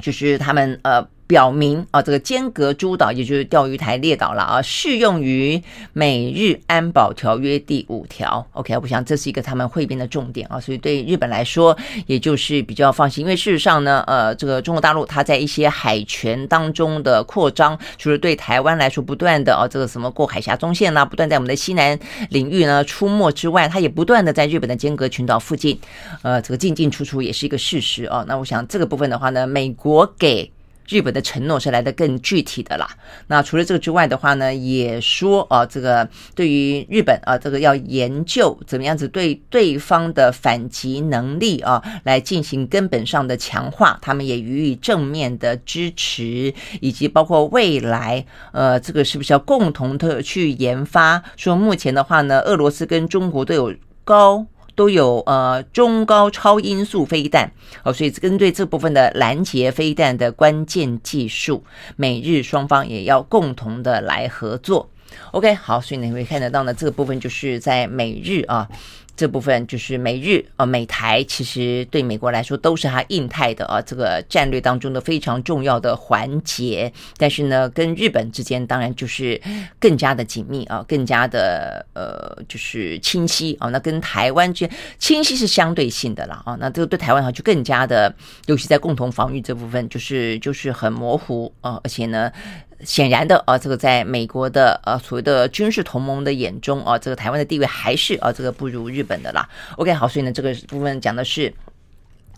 就是他们呃表明啊，这个尖阁诸岛也就是钓鱼台列岛了啊，适用于美日安保条约第五条。OK，我想这是一个他们会辩的重点啊，所以对日本来说，也就是比较放心，因为事实上呢，呃，这个中国大陆它在一些海权当中的扩张，除了对台湾来说不断的啊，这个什么过海峡中线啦，不断在我们的西南领域呢出没之外，它也不断的在日本的尖阁群岛附近，呃，这个进进出出也是一个事实啊。那我想这个部分的话呢，美国给日本的承诺是来得更具体的啦。那除了这个之外的话呢，也说啊，这个对于日本啊，这个要研究怎么样子对对方的反击能力啊，来进行根本上的强化，他们也予以正面的支持，以及包括未来呃，这个是不是要共同的去研发？说目前的话呢，俄罗斯跟中国都有高。都有呃中高超音速飞弹哦，所以针对这部分的拦截飞弹的关键技术，美日双方也要共同的来合作。OK，好，所以你会看得到呢，这个部分就是在美日啊。这部分就是美日啊，美台其实对美国来说都是它印太的啊这个战略当中的非常重要的环节。但是呢，跟日本之间当然就是更加的紧密啊，更加的呃就是清晰啊。那跟台湾之间清晰是相对性的了啊。那这个对台湾哈就更加的，尤其在共同防御这部分，就是就是很模糊啊，而且呢。显然的啊，这个在美国的呃所谓的军事同盟的眼中啊，这个台湾的地位还是啊这个不如日本的啦。OK，好，所以呢这个部分讲的是。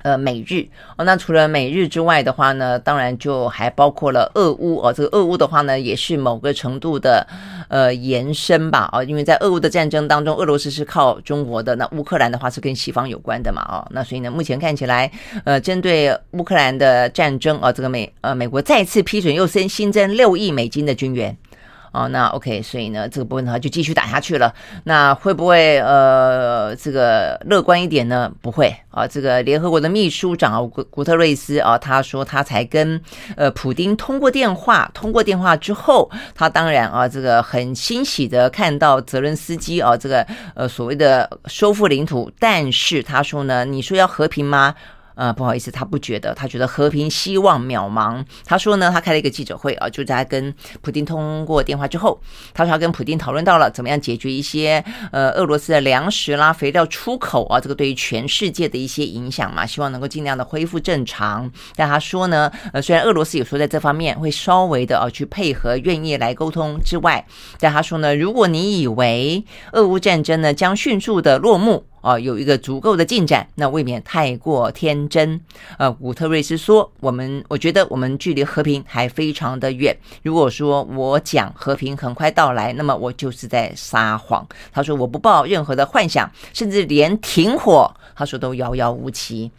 呃，美日哦，那除了美日之外的话呢，当然就还包括了俄乌哦。这个俄乌的话呢，也是某个程度的呃延伸吧啊，因为在俄乌的战争当中，俄罗斯是靠中国的，那乌克兰的话是跟西方有关的嘛啊，那所以呢，目前看起来呃，针对乌克兰的战争啊，这个美呃美国再次批准又增新增六亿美金的军援。哦，那 OK，所以呢，这个部分的话就继续打下去了。那会不会呃，这个乐观一点呢？不会啊。这个联合国的秘书长，古古特瑞斯啊，他说他才跟呃普丁通过电话，通过电话之后，他当然啊，这个很欣喜的看到泽伦斯基啊，这个呃所谓的收复领土。但是他说呢，你说要和平吗？呃，不好意思，他不觉得，他觉得和平希望渺茫。他说呢，他开了一个记者会啊，就在跟普丁通过电话之后，他说他跟普丁讨论到了怎么样解决一些呃俄罗斯的粮食啦、肥料出口啊，这个对于全世界的一些影响嘛，希望能够尽量的恢复正常。但他说呢，呃，虽然俄罗斯有时候在这方面会稍微的啊去配合，愿意来沟通之外，但他说呢，如果你以为俄乌战争呢将迅速的落幕。啊，有一个足够的进展，那未免太过天真。呃，古特瑞斯说：“我们我觉得我们距离和平还非常的远。如果说我讲和平很快到来，那么我就是在撒谎。”他说：“我不抱任何的幻想，甚至连停火，他说都遥遥无期。”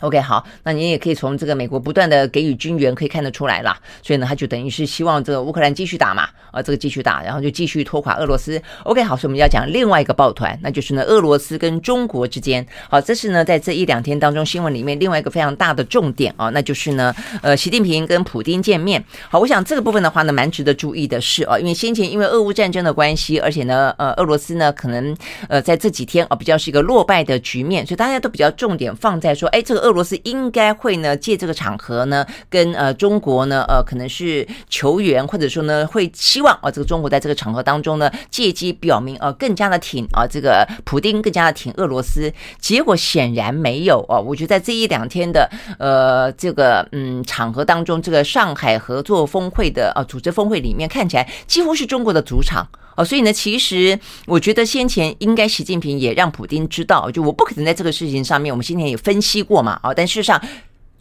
OK，好，那你也可以从这个美国不断的给予军援可以看得出来啦。所以呢，他就等于是希望这个乌克兰继续打嘛，啊，这个继续打，然后就继续拖垮俄罗斯。OK，好，所以我们要讲另外一个抱团，那就是呢，俄罗斯跟中国之间。好，这是呢，在这一两天当中新闻里面另外一个非常大的重点啊，那就是呢，呃，习近平跟普丁见面。好，我想这个部分的话呢，蛮值得注意的是啊，因为先前因为俄乌战争的关系，而且呢，呃，俄罗斯呢可能呃在这几天啊比较是一个落败的局面，所以大家都比较重点放在说，哎，这个俄。罗斯应该会呢借这个场合呢，跟呃中国呢呃可能是求援，或者说呢会希望啊、这个中国在这个场合当中呢借机表明呃更加的挺啊、这个普丁更加的挺俄罗斯。结果显然没有哦，我觉得在这一两天的呃这个嗯场合当中，这个上海合作峰会的呃组织峰会里面看起来几乎是中国的主场。哦，所以呢，其实我觉得先前应该习近平也让普丁知道，就我不可能在这个事情上面，我们先前也分析过嘛，啊，但事实上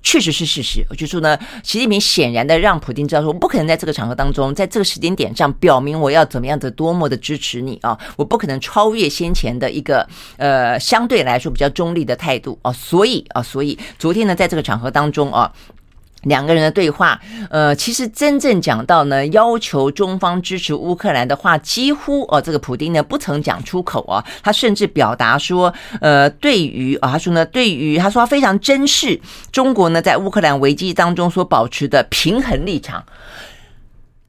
确实是事实，就是说呢，习近平显然的让普丁知道说，我不可能在这个场合当中，在这个时间点上表明我要怎么样的多么的支持你啊，我不可能超越先前的一个呃相对来说比较中立的态度啊，所以啊，所以昨天呢，在这个场合当中啊。两个人的对话，呃，其实真正讲到呢，要求中方支持乌克兰的话，几乎哦，这个普丁呢不曾讲出口啊，他甚至表达说，呃，对于啊，他说呢，对于他说他非常珍视中国呢在乌克兰危机当中所保持的平衡立场。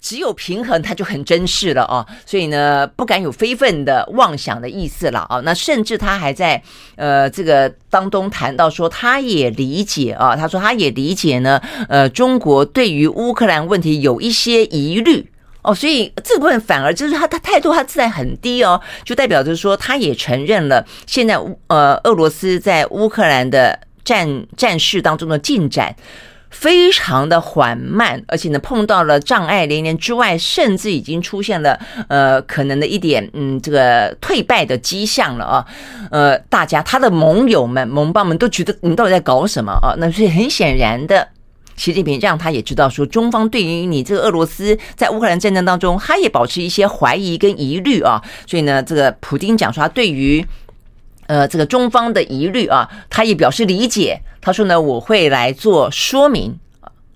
只有平衡，他就很珍视了啊，所以呢，不敢有非分的妄想的意思了啊。那甚至他还在呃这个当中谈到说，他也理解啊，他说他也理解呢，呃，中国对于乌克兰问题有一些疑虑哦，所以这部分反而就是他他态度他自然很低哦，就代表着说他也承认了现在呃俄罗斯在乌克兰的战战事当中的进展。非常的缓慢，而且呢，碰到了障碍连连之外，甚至已经出现了呃可能的一点嗯这个退败的迹象了啊，呃，大家他的盟友们盟邦们都觉得你到底在搞什么啊？那所以很显然的，习近平让他也知道说，中方对于你这个俄罗斯在乌克兰战争当中，他也保持一些怀疑跟疑虑啊，所以呢，这个普丁讲说他对于。呃，这个中方的疑虑啊，他也表示理解。他说呢，我会来做说明。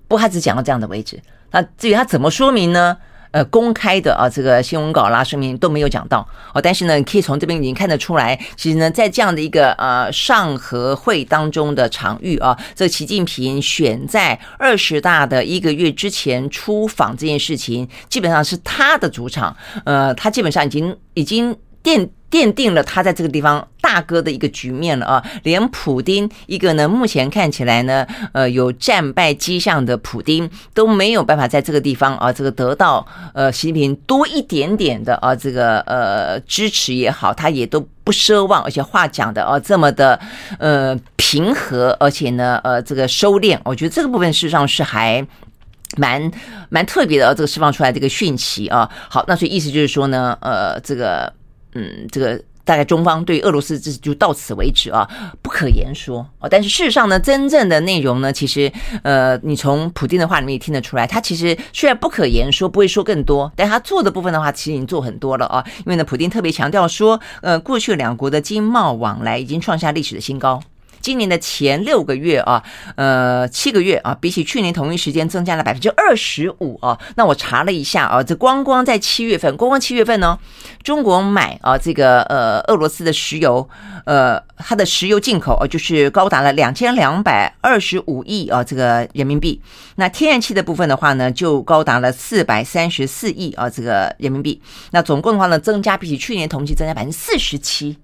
不他只讲到这样的位置。那至于他怎么说明呢？呃，公开的啊，这个新闻稿啦、声明都没有讲到哦。但是呢，可以从这边已经看得出来，其实呢，在这样的一个呃上合会当中的场域啊，这习近平选在二十大的一个月之前出访这件事情，基本上是他的主场。呃，他基本上已经已经奠。奠定了他在这个地方大哥的一个局面了啊！连普丁一个呢，目前看起来呢，呃，有战败迹象的普丁都没有办法在这个地方啊，这个得到呃习近平多一点点的啊，这个呃支持也好，他也都不奢望，而且话讲的啊这么的呃平和，而且呢呃这个收敛，我觉得这个部分事实上是还蛮蛮特别的，这个释放出来这个讯息啊。好，那所以意思就是说呢，呃，这个。嗯，这个大概中方对俄罗斯这就到此为止啊，不可言说啊。但是事实上呢，真正的内容呢，其实呃，你从普丁的话里面也听得出来，他其实虽然不可言说，不会说更多，但他做的部分的话，其实已经做很多了啊。因为呢，普丁特别强调说，呃，过去两国的经贸往来已经创下历史的新高。今年的前六个月啊，呃，七个月啊，比起去年同一时间增加了百分之二十五啊。那我查了一下啊，这光光在七月份，光光七月份呢，中国买啊这个呃俄罗斯的石油，呃，它的石油进口啊就是高达了两千两百二十五亿啊这个人民币。那天然气的部分的话呢，就高达了四百三十四亿啊这个人民币。那总共的话呢，增加比起去年同期增加百分之四十七。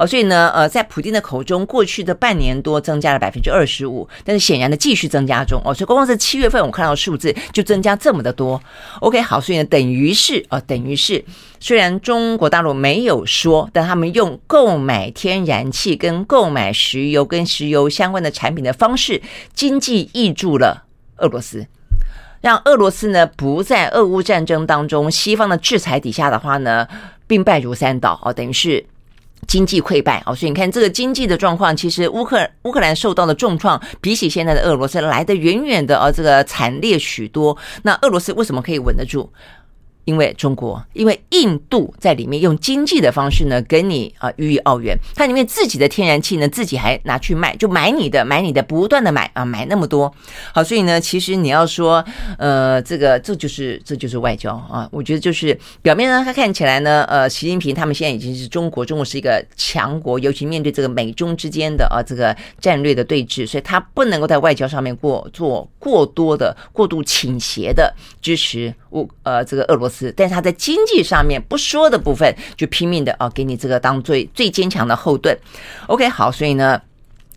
哦，所以呢，呃，在普丁的口中，过去的半年多增加了百分之二十五，但是显然的继续增加中。哦，所以光光是七月份我看到数字就增加这么的多。OK，好，所以呢，等于是哦，等于是，虽然中国大陆没有说，但他们用购买天然气跟购买石油跟石油相关的产品的方式，经济挹注了俄罗斯，让俄罗斯呢不在俄乌战争当中西方的制裁底下的话呢，兵败如山倒。哦，等于是。经济溃败哦，所以你看这个经济的状况，其实乌克乌克兰受到的重创，比起现在的俄罗斯来的远远的哦，这个惨烈许多。那俄罗斯为什么可以稳得住？因为中国，因为印度在里面用经济的方式呢，跟你啊予以奥援。它里面自己的天然气呢，自己还拿去卖，就买你的，买你的，不断的买啊，买那么多。好，所以呢，其实你要说，呃，这个这就是这就是外交啊。我觉得就是表面上它看起来呢，呃，习近平他们现在已经是中国，中国是一个强国，尤其面对这个美中之间的啊这个战略的对峙，所以他不能够在外交上面过做过多的过度倾斜的支持乌呃这个俄罗斯斯。但是他在经济上面不说的部分，就拼命的啊，给你这个当最最坚强的后盾。OK，好，所以呢，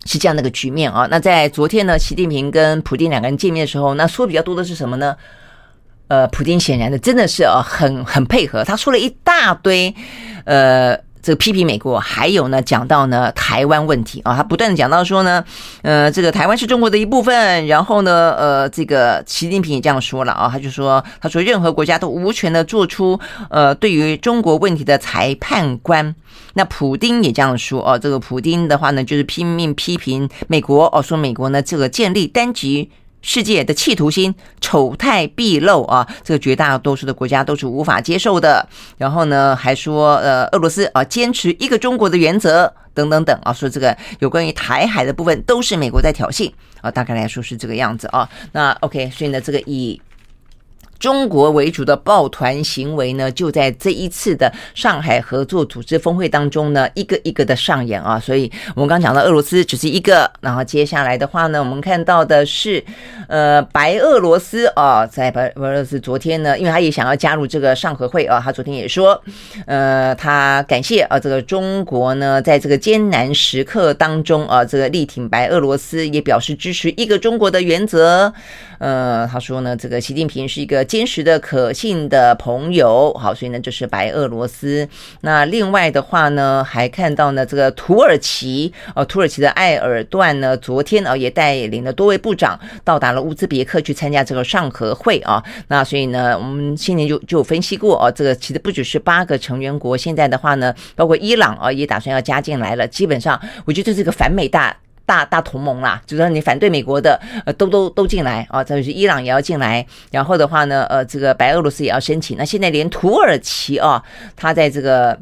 是这样的一个局面啊。那在昨天呢，习近平跟普京两个人见面的时候，那说比较多的是什么呢？呃，普京显然的真的是啊，很很配合，他说了一大堆，呃。这个批评美国，还有呢，讲到呢台湾问题啊，他不断的讲到说呢，呃，这个台湾是中国的一部分，然后呢，呃，这个习近平也这样说了啊，他就说，他说任何国家都无权的做出呃对于中国问题的裁判官。那普丁也这样说哦，这个普丁的话呢，就是拼命批评美国哦，说美国呢这个建立单极世界的企图心丑态毕露啊，这个绝大多数的国家都是无法接受的。然后呢，还说呃，俄罗斯啊坚持一个中国的原则等等等啊，说这个有关于台海的部分都是美国在挑衅啊，大概来说是这个样子啊。那 OK，所以呢，这个以。中国为主的抱团行为呢，就在这一次的上海合作组织峰会当中呢，一个一个的上演啊。所以我们刚讲到俄罗斯只是一个，然后接下来的话呢，我们看到的是，呃，白俄罗斯啊，在白俄罗斯昨天呢，因为他也想要加入这个上合会啊，他昨天也说，呃，他感谢啊，这个中国呢，在这个艰难时刻当中啊，这个力挺白俄罗斯，也表示支持一个中国的原则。呃，他说呢，这个习近平是一个坚实的、可信的朋友。好，所以呢，就是白俄罗斯。那另外的话呢，还看到呢，这个土耳其哦，土耳其的埃尔段呢，昨天啊也带领了多位部长到达了乌兹别克去参加这个上合会啊。那所以呢，我们先前就就分析过啊，这个其实不只是八个成员国，现在的话呢，包括伊朗啊也打算要加进来了。基本上，我觉得这是个反美大。大大同盟啦，就是说你反对美国的，呃，都都都进来啊，再就是伊朗也要进来，然后的话呢，呃，这个白俄罗斯也要申请，那现在连土耳其啊，他在这个。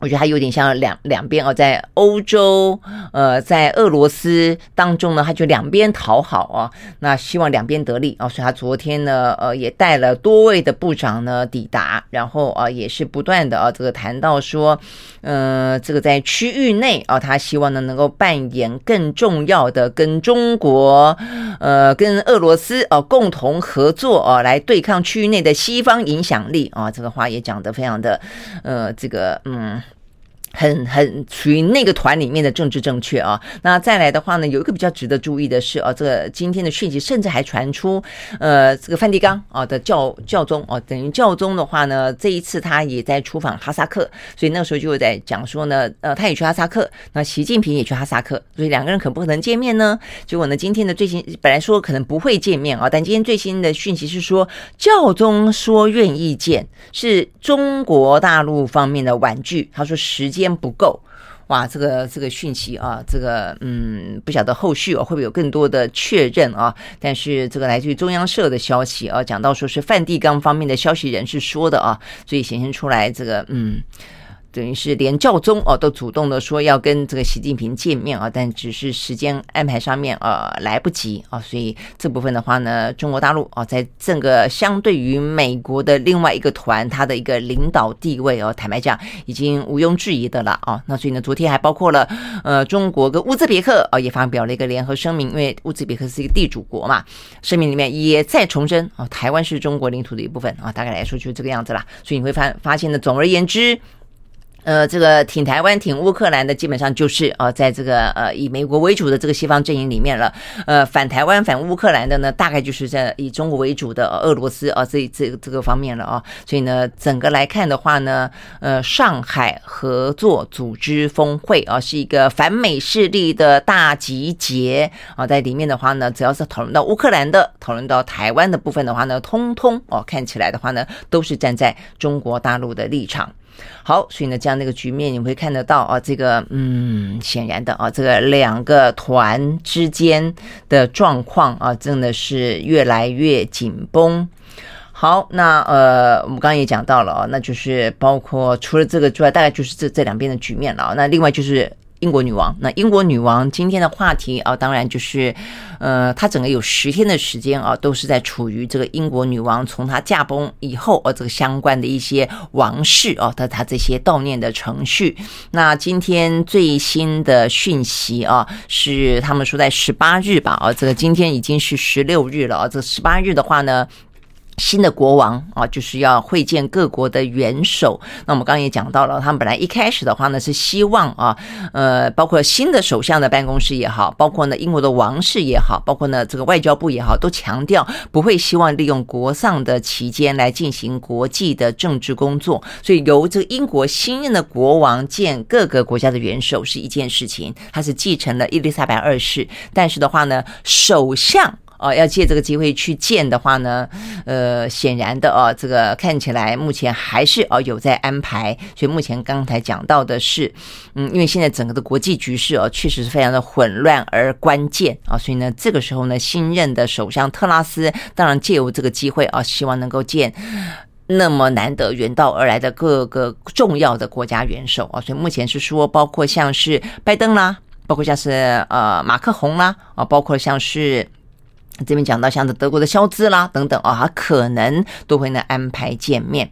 我觉得它有点像两两边哦，在欧洲，呃，在俄罗斯当中呢，他就两边讨好啊，那希望两边得利啊，所以他昨天呢，呃，也带了多位的部长呢抵达，然后啊，也是不断的啊，这个谈到说，呃，这个在区域内啊，他希望呢能够扮演更重要的跟中国，呃，跟俄罗斯啊共同合作啊，来对抗区域内的西方影响力啊，这个话也讲得非常的，呃，这个嗯。很很属于那个团里面的政治正确啊，那再来的话呢，有一个比较值得注意的是啊，这个今天的讯息甚至还传出，呃，这个梵蒂冈啊的教教宗哦，等于教宗的话呢，这一次他也在出访哈萨克，所以那时候就在讲说呢，呃，他也去哈萨克，那习近平也去哈萨克，所以两个人可不可能见面呢？结果呢，今天的最新本来说可能不会见面啊，但今天最新的讯息是说，教宗说愿意见，是中国大陆方面的婉拒，他说时间。间不够哇，这个这个讯息啊，这个嗯，不晓得后续啊会不会有更多的确认啊？但是这个来自于中央社的消息啊，讲到说是梵蒂冈方面的消息人士说的啊，所以显现出来这个嗯。等于是连教宗哦都主动的说要跟这个习近平见面啊，但只是时间安排上面呃来不及啊，所以这部分的话呢，中国大陆啊在这个相对于美国的另外一个团，它的一个领导地位哦，坦白讲已经毋庸置疑的了啊。那所以呢，昨天还包括了呃中国跟乌兹别克啊也发表了一个联合声明，因为乌兹别克是一个地主国嘛，声明里面也再重申啊，台湾是中国领土的一部分啊，大概来说就是这个样子啦。所以你会发发现呢，总而言之。呃，这个挺台湾、挺乌克兰的，基本上就是呃，在这个呃以美国为主的这个西方阵营里面了。呃，反台湾、反乌克兰的呢，大概就是在以中国为主的俄罗斯啊，这这这个方面了啊。所以呢，整个来看的话呢，呃，上海合作组织峰会啊，是一个反美势力的大集结啊。在里面的话呢，只要是讨论到乌克兰的、讨论到台湾的部分的话呢，通通哦，看起来的话呢，都是站在中国大陆的立场。好，所以呢，这样的一个局面，你会看得到啊，这个嗯，显然的啊，这个两个团之间的状况啊，真的是越来越紧绷。好，那呃，我们刚刚也讲到了啊，那就是包括除了这个之外，大概就是这这两边的局面了啊。那另外就是。英国女王，那英国女王今天的话题啊，当然就是，呃，她整个有十天的时间啊，都是在处于这个英国女王从她驾崩以后啊，这个相关的一些王室啊，她她这些悼念的程序。那今天最新的讯息啊，是他们说在十八日吧，啊，这个今天已经是十六日了啊，这十八日的话呢。新的国王啊，就是要会见各国的元首。那我们刚刚也讲到了，他们本来一开始的话呢，是希望啊，呃，包括新的首相的办公室也好，包括呢英国的王室也好，包括呢这个外交部也好，都强调不会希望利用国丧的期间来进行国际的政治工作。所以由这个英国新任的国王见各个国家的元首是一件事情，他是继承了伊丽莎白二世，但是的话呢，首相。哦，要借这个机会去见的话呢，呃，显然的哦，这个看起来目前还是哦有在安排，所以目前刚才讲到的是，嗯，因为现在整个的国际局势哦，确实是非常的混乱而关键啊，所以呢，这个时候呢，新任的首相特拉斯当然借由这个机会啊，希望能够见那么难得远道而来的各个重要的国家元首啊，所以目前是说，包括像是拜登啦，包括像是呃马克宏啦啊，包括像是。这边讲到像是德国的肖兹啦等等啊，可能都会呢安排见面。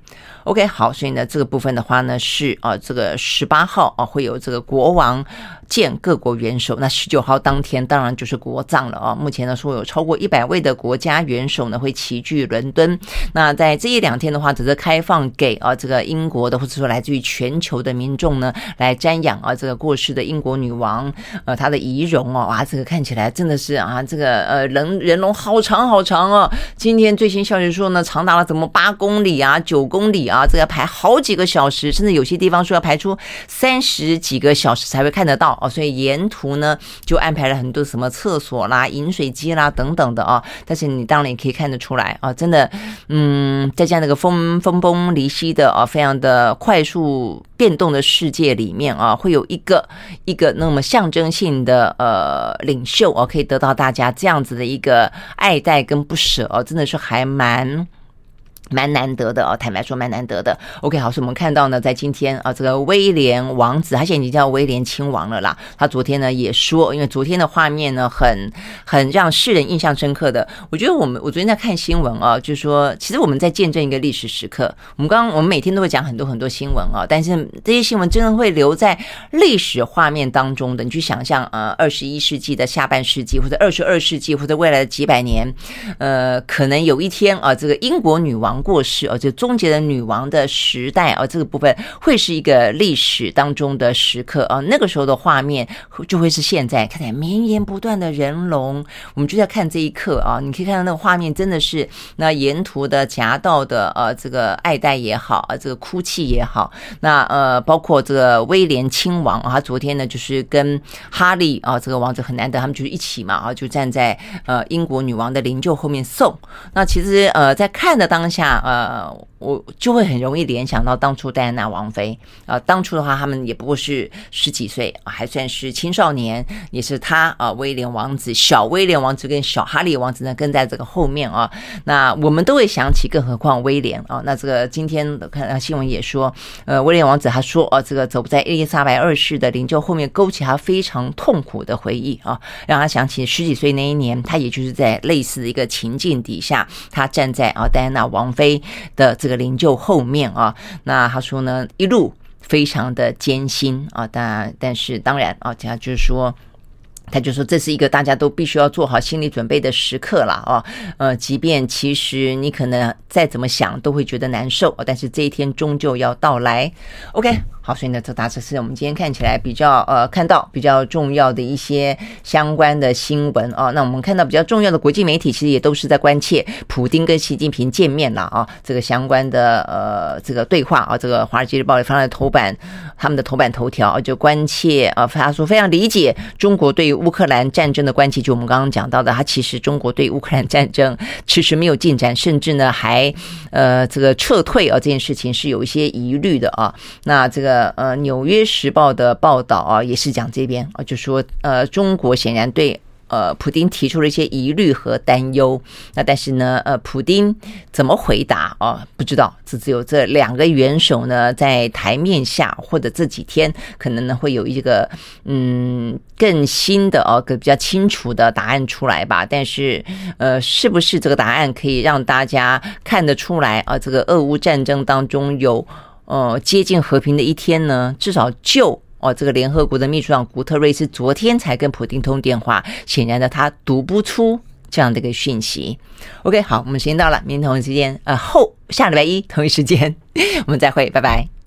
OK，好，所以呢这个部分的话呢是啊这个十八号啊会有这个国王。见各国元首，那十九号当天当然就是国葬了啊。目前呢说有超过一百位的国家元首呢会齐聚伦敦。那在这一两天的话，只是开放给啊这个英国的或者说来自于全球的民众呢来瞻仰啊这个过世的英国女王呃她的遗容哦。哇，这个看起来真的是啊这个呃人人龙好长好长哦。今天最新消息说呢，长达了怎么八公里啊九公里啊，啊这个排好几个小时，甚至有些地方说要排出三十几个小时才会看得到。哦，所以沿途呢就安排了很多什么厕所啦、饮水机啦等等的啊。但是你当然也可以看得出来啊，真的，嗯，在这样一个分分崩离析的啊，非常的快速变动的世界里面啊，会有一个一个那么象征性的呃领袖啊，可以得到大家这样子的一个爱戴跟不舍啊，真的是还蛮。蛮难得的哦，坦白说蛮难得的。OK，好，所以我们看到呢，在今天啊，这个威廉王子，他现在已经叫威廉亲王了啦。他昨天呢也说，因为昨天的画面呢，很很让世人印象深刻的。我觉得我们我昨天在看新闻啊，就是说，其实我们在见证一个历史时刻。我们刚刚我们每天都会讲很多很多新闻啊，但是这些新闻真的会留在历史画面当中的。你去想象，呃，二十一世纪的下半世纪，或者二十二世纪，或者未来的几百年，呃，可能有一天啊，这个英国女王。过世哦，就终结了女王的时代啊，这个部分会是一个历史当中的时刻啊。那个时候的画面就会是现在看起来绵延不断的人龙，我们就在看这一刻啊。你可以看到那个画面真的是那沿途的夹道的呃这个爱戴也好啊，这个哭泣也好，那呃包括这个威廉亲王啊，他昨天呢就是跟哈利啊这个王子很难得，他们就是一起嘛啊，就站在呃英国女王的灵柩后面送。那其实呃在看的当下。呃，我就会很容易联想到当初戴安娜王妃啊、当初的话，他们也不过是十几岁，还算是青少年，也是他啊、威廉王子、小威廉王子跟小哈利王子呢跟在这个后面啊。那我们都会想起，更何况威廉啊。那这个今天看新闻也说，呃，威廉王子他说啊，这个走在伊丽莎白二世的灵柩后面，勾起他非常痛苦的回忆啊，让他想起十几岁那一年，他也就是在类似的一个情境底下，他站在啊戴安娜王妃。的这个灵柩后面啊，那他说呢，一路非常的艰辛啊，但但是当然啊，他就是说，他就说这是一个大家都必须要做好心理准备的时刻了啊，呃，即便其实你可能再怎么想都会觉得难受，但是这一天终究要到来。OK。好，所以呢，这大致是我们今天看起来比较呃看到比较重要的一些相关的新闻啊。那我们看到比较重要的国际媒体，其实也都是在关切普丁跟习近平见面了啊。这个相关的呃这个对话啊，这个《华尔街日报》也放在头版，他们的头版头条就关切啊，他说非常理解中国对乌克兰战争的关系。就我们刚刚讲到的，它其实中国对乌克兰战争迟迟没有进展，甚至呢还呃这个撤退啊，这件事情是有一些疑虑的啊。那这个。呃，《纽约时报》的报道啊，也是讲这边啊，就说呃，中国显然对呃普丁提出了一些疑虑和担忧。那但是呢，呃，普丁怎么回答啊？不知道，只只有这两个元首呢在台面下，或者这几天可能呢会有一个嗯更新的哦，个比较清楚的答案出来吧。但是呃，是不是这个答案可以让大家看得出来啊？这个俄乌战争当中有。呃，接近和平的一天呢，至少就哦，这个联合国的秘书长古特瑞斯昨天才跟普丁通电话，显然的他读不出这样的一个讯息。OK，好，我们时间到了，明天同一时间，呃，后下礼拜一同一时间，我们再会，拜拜。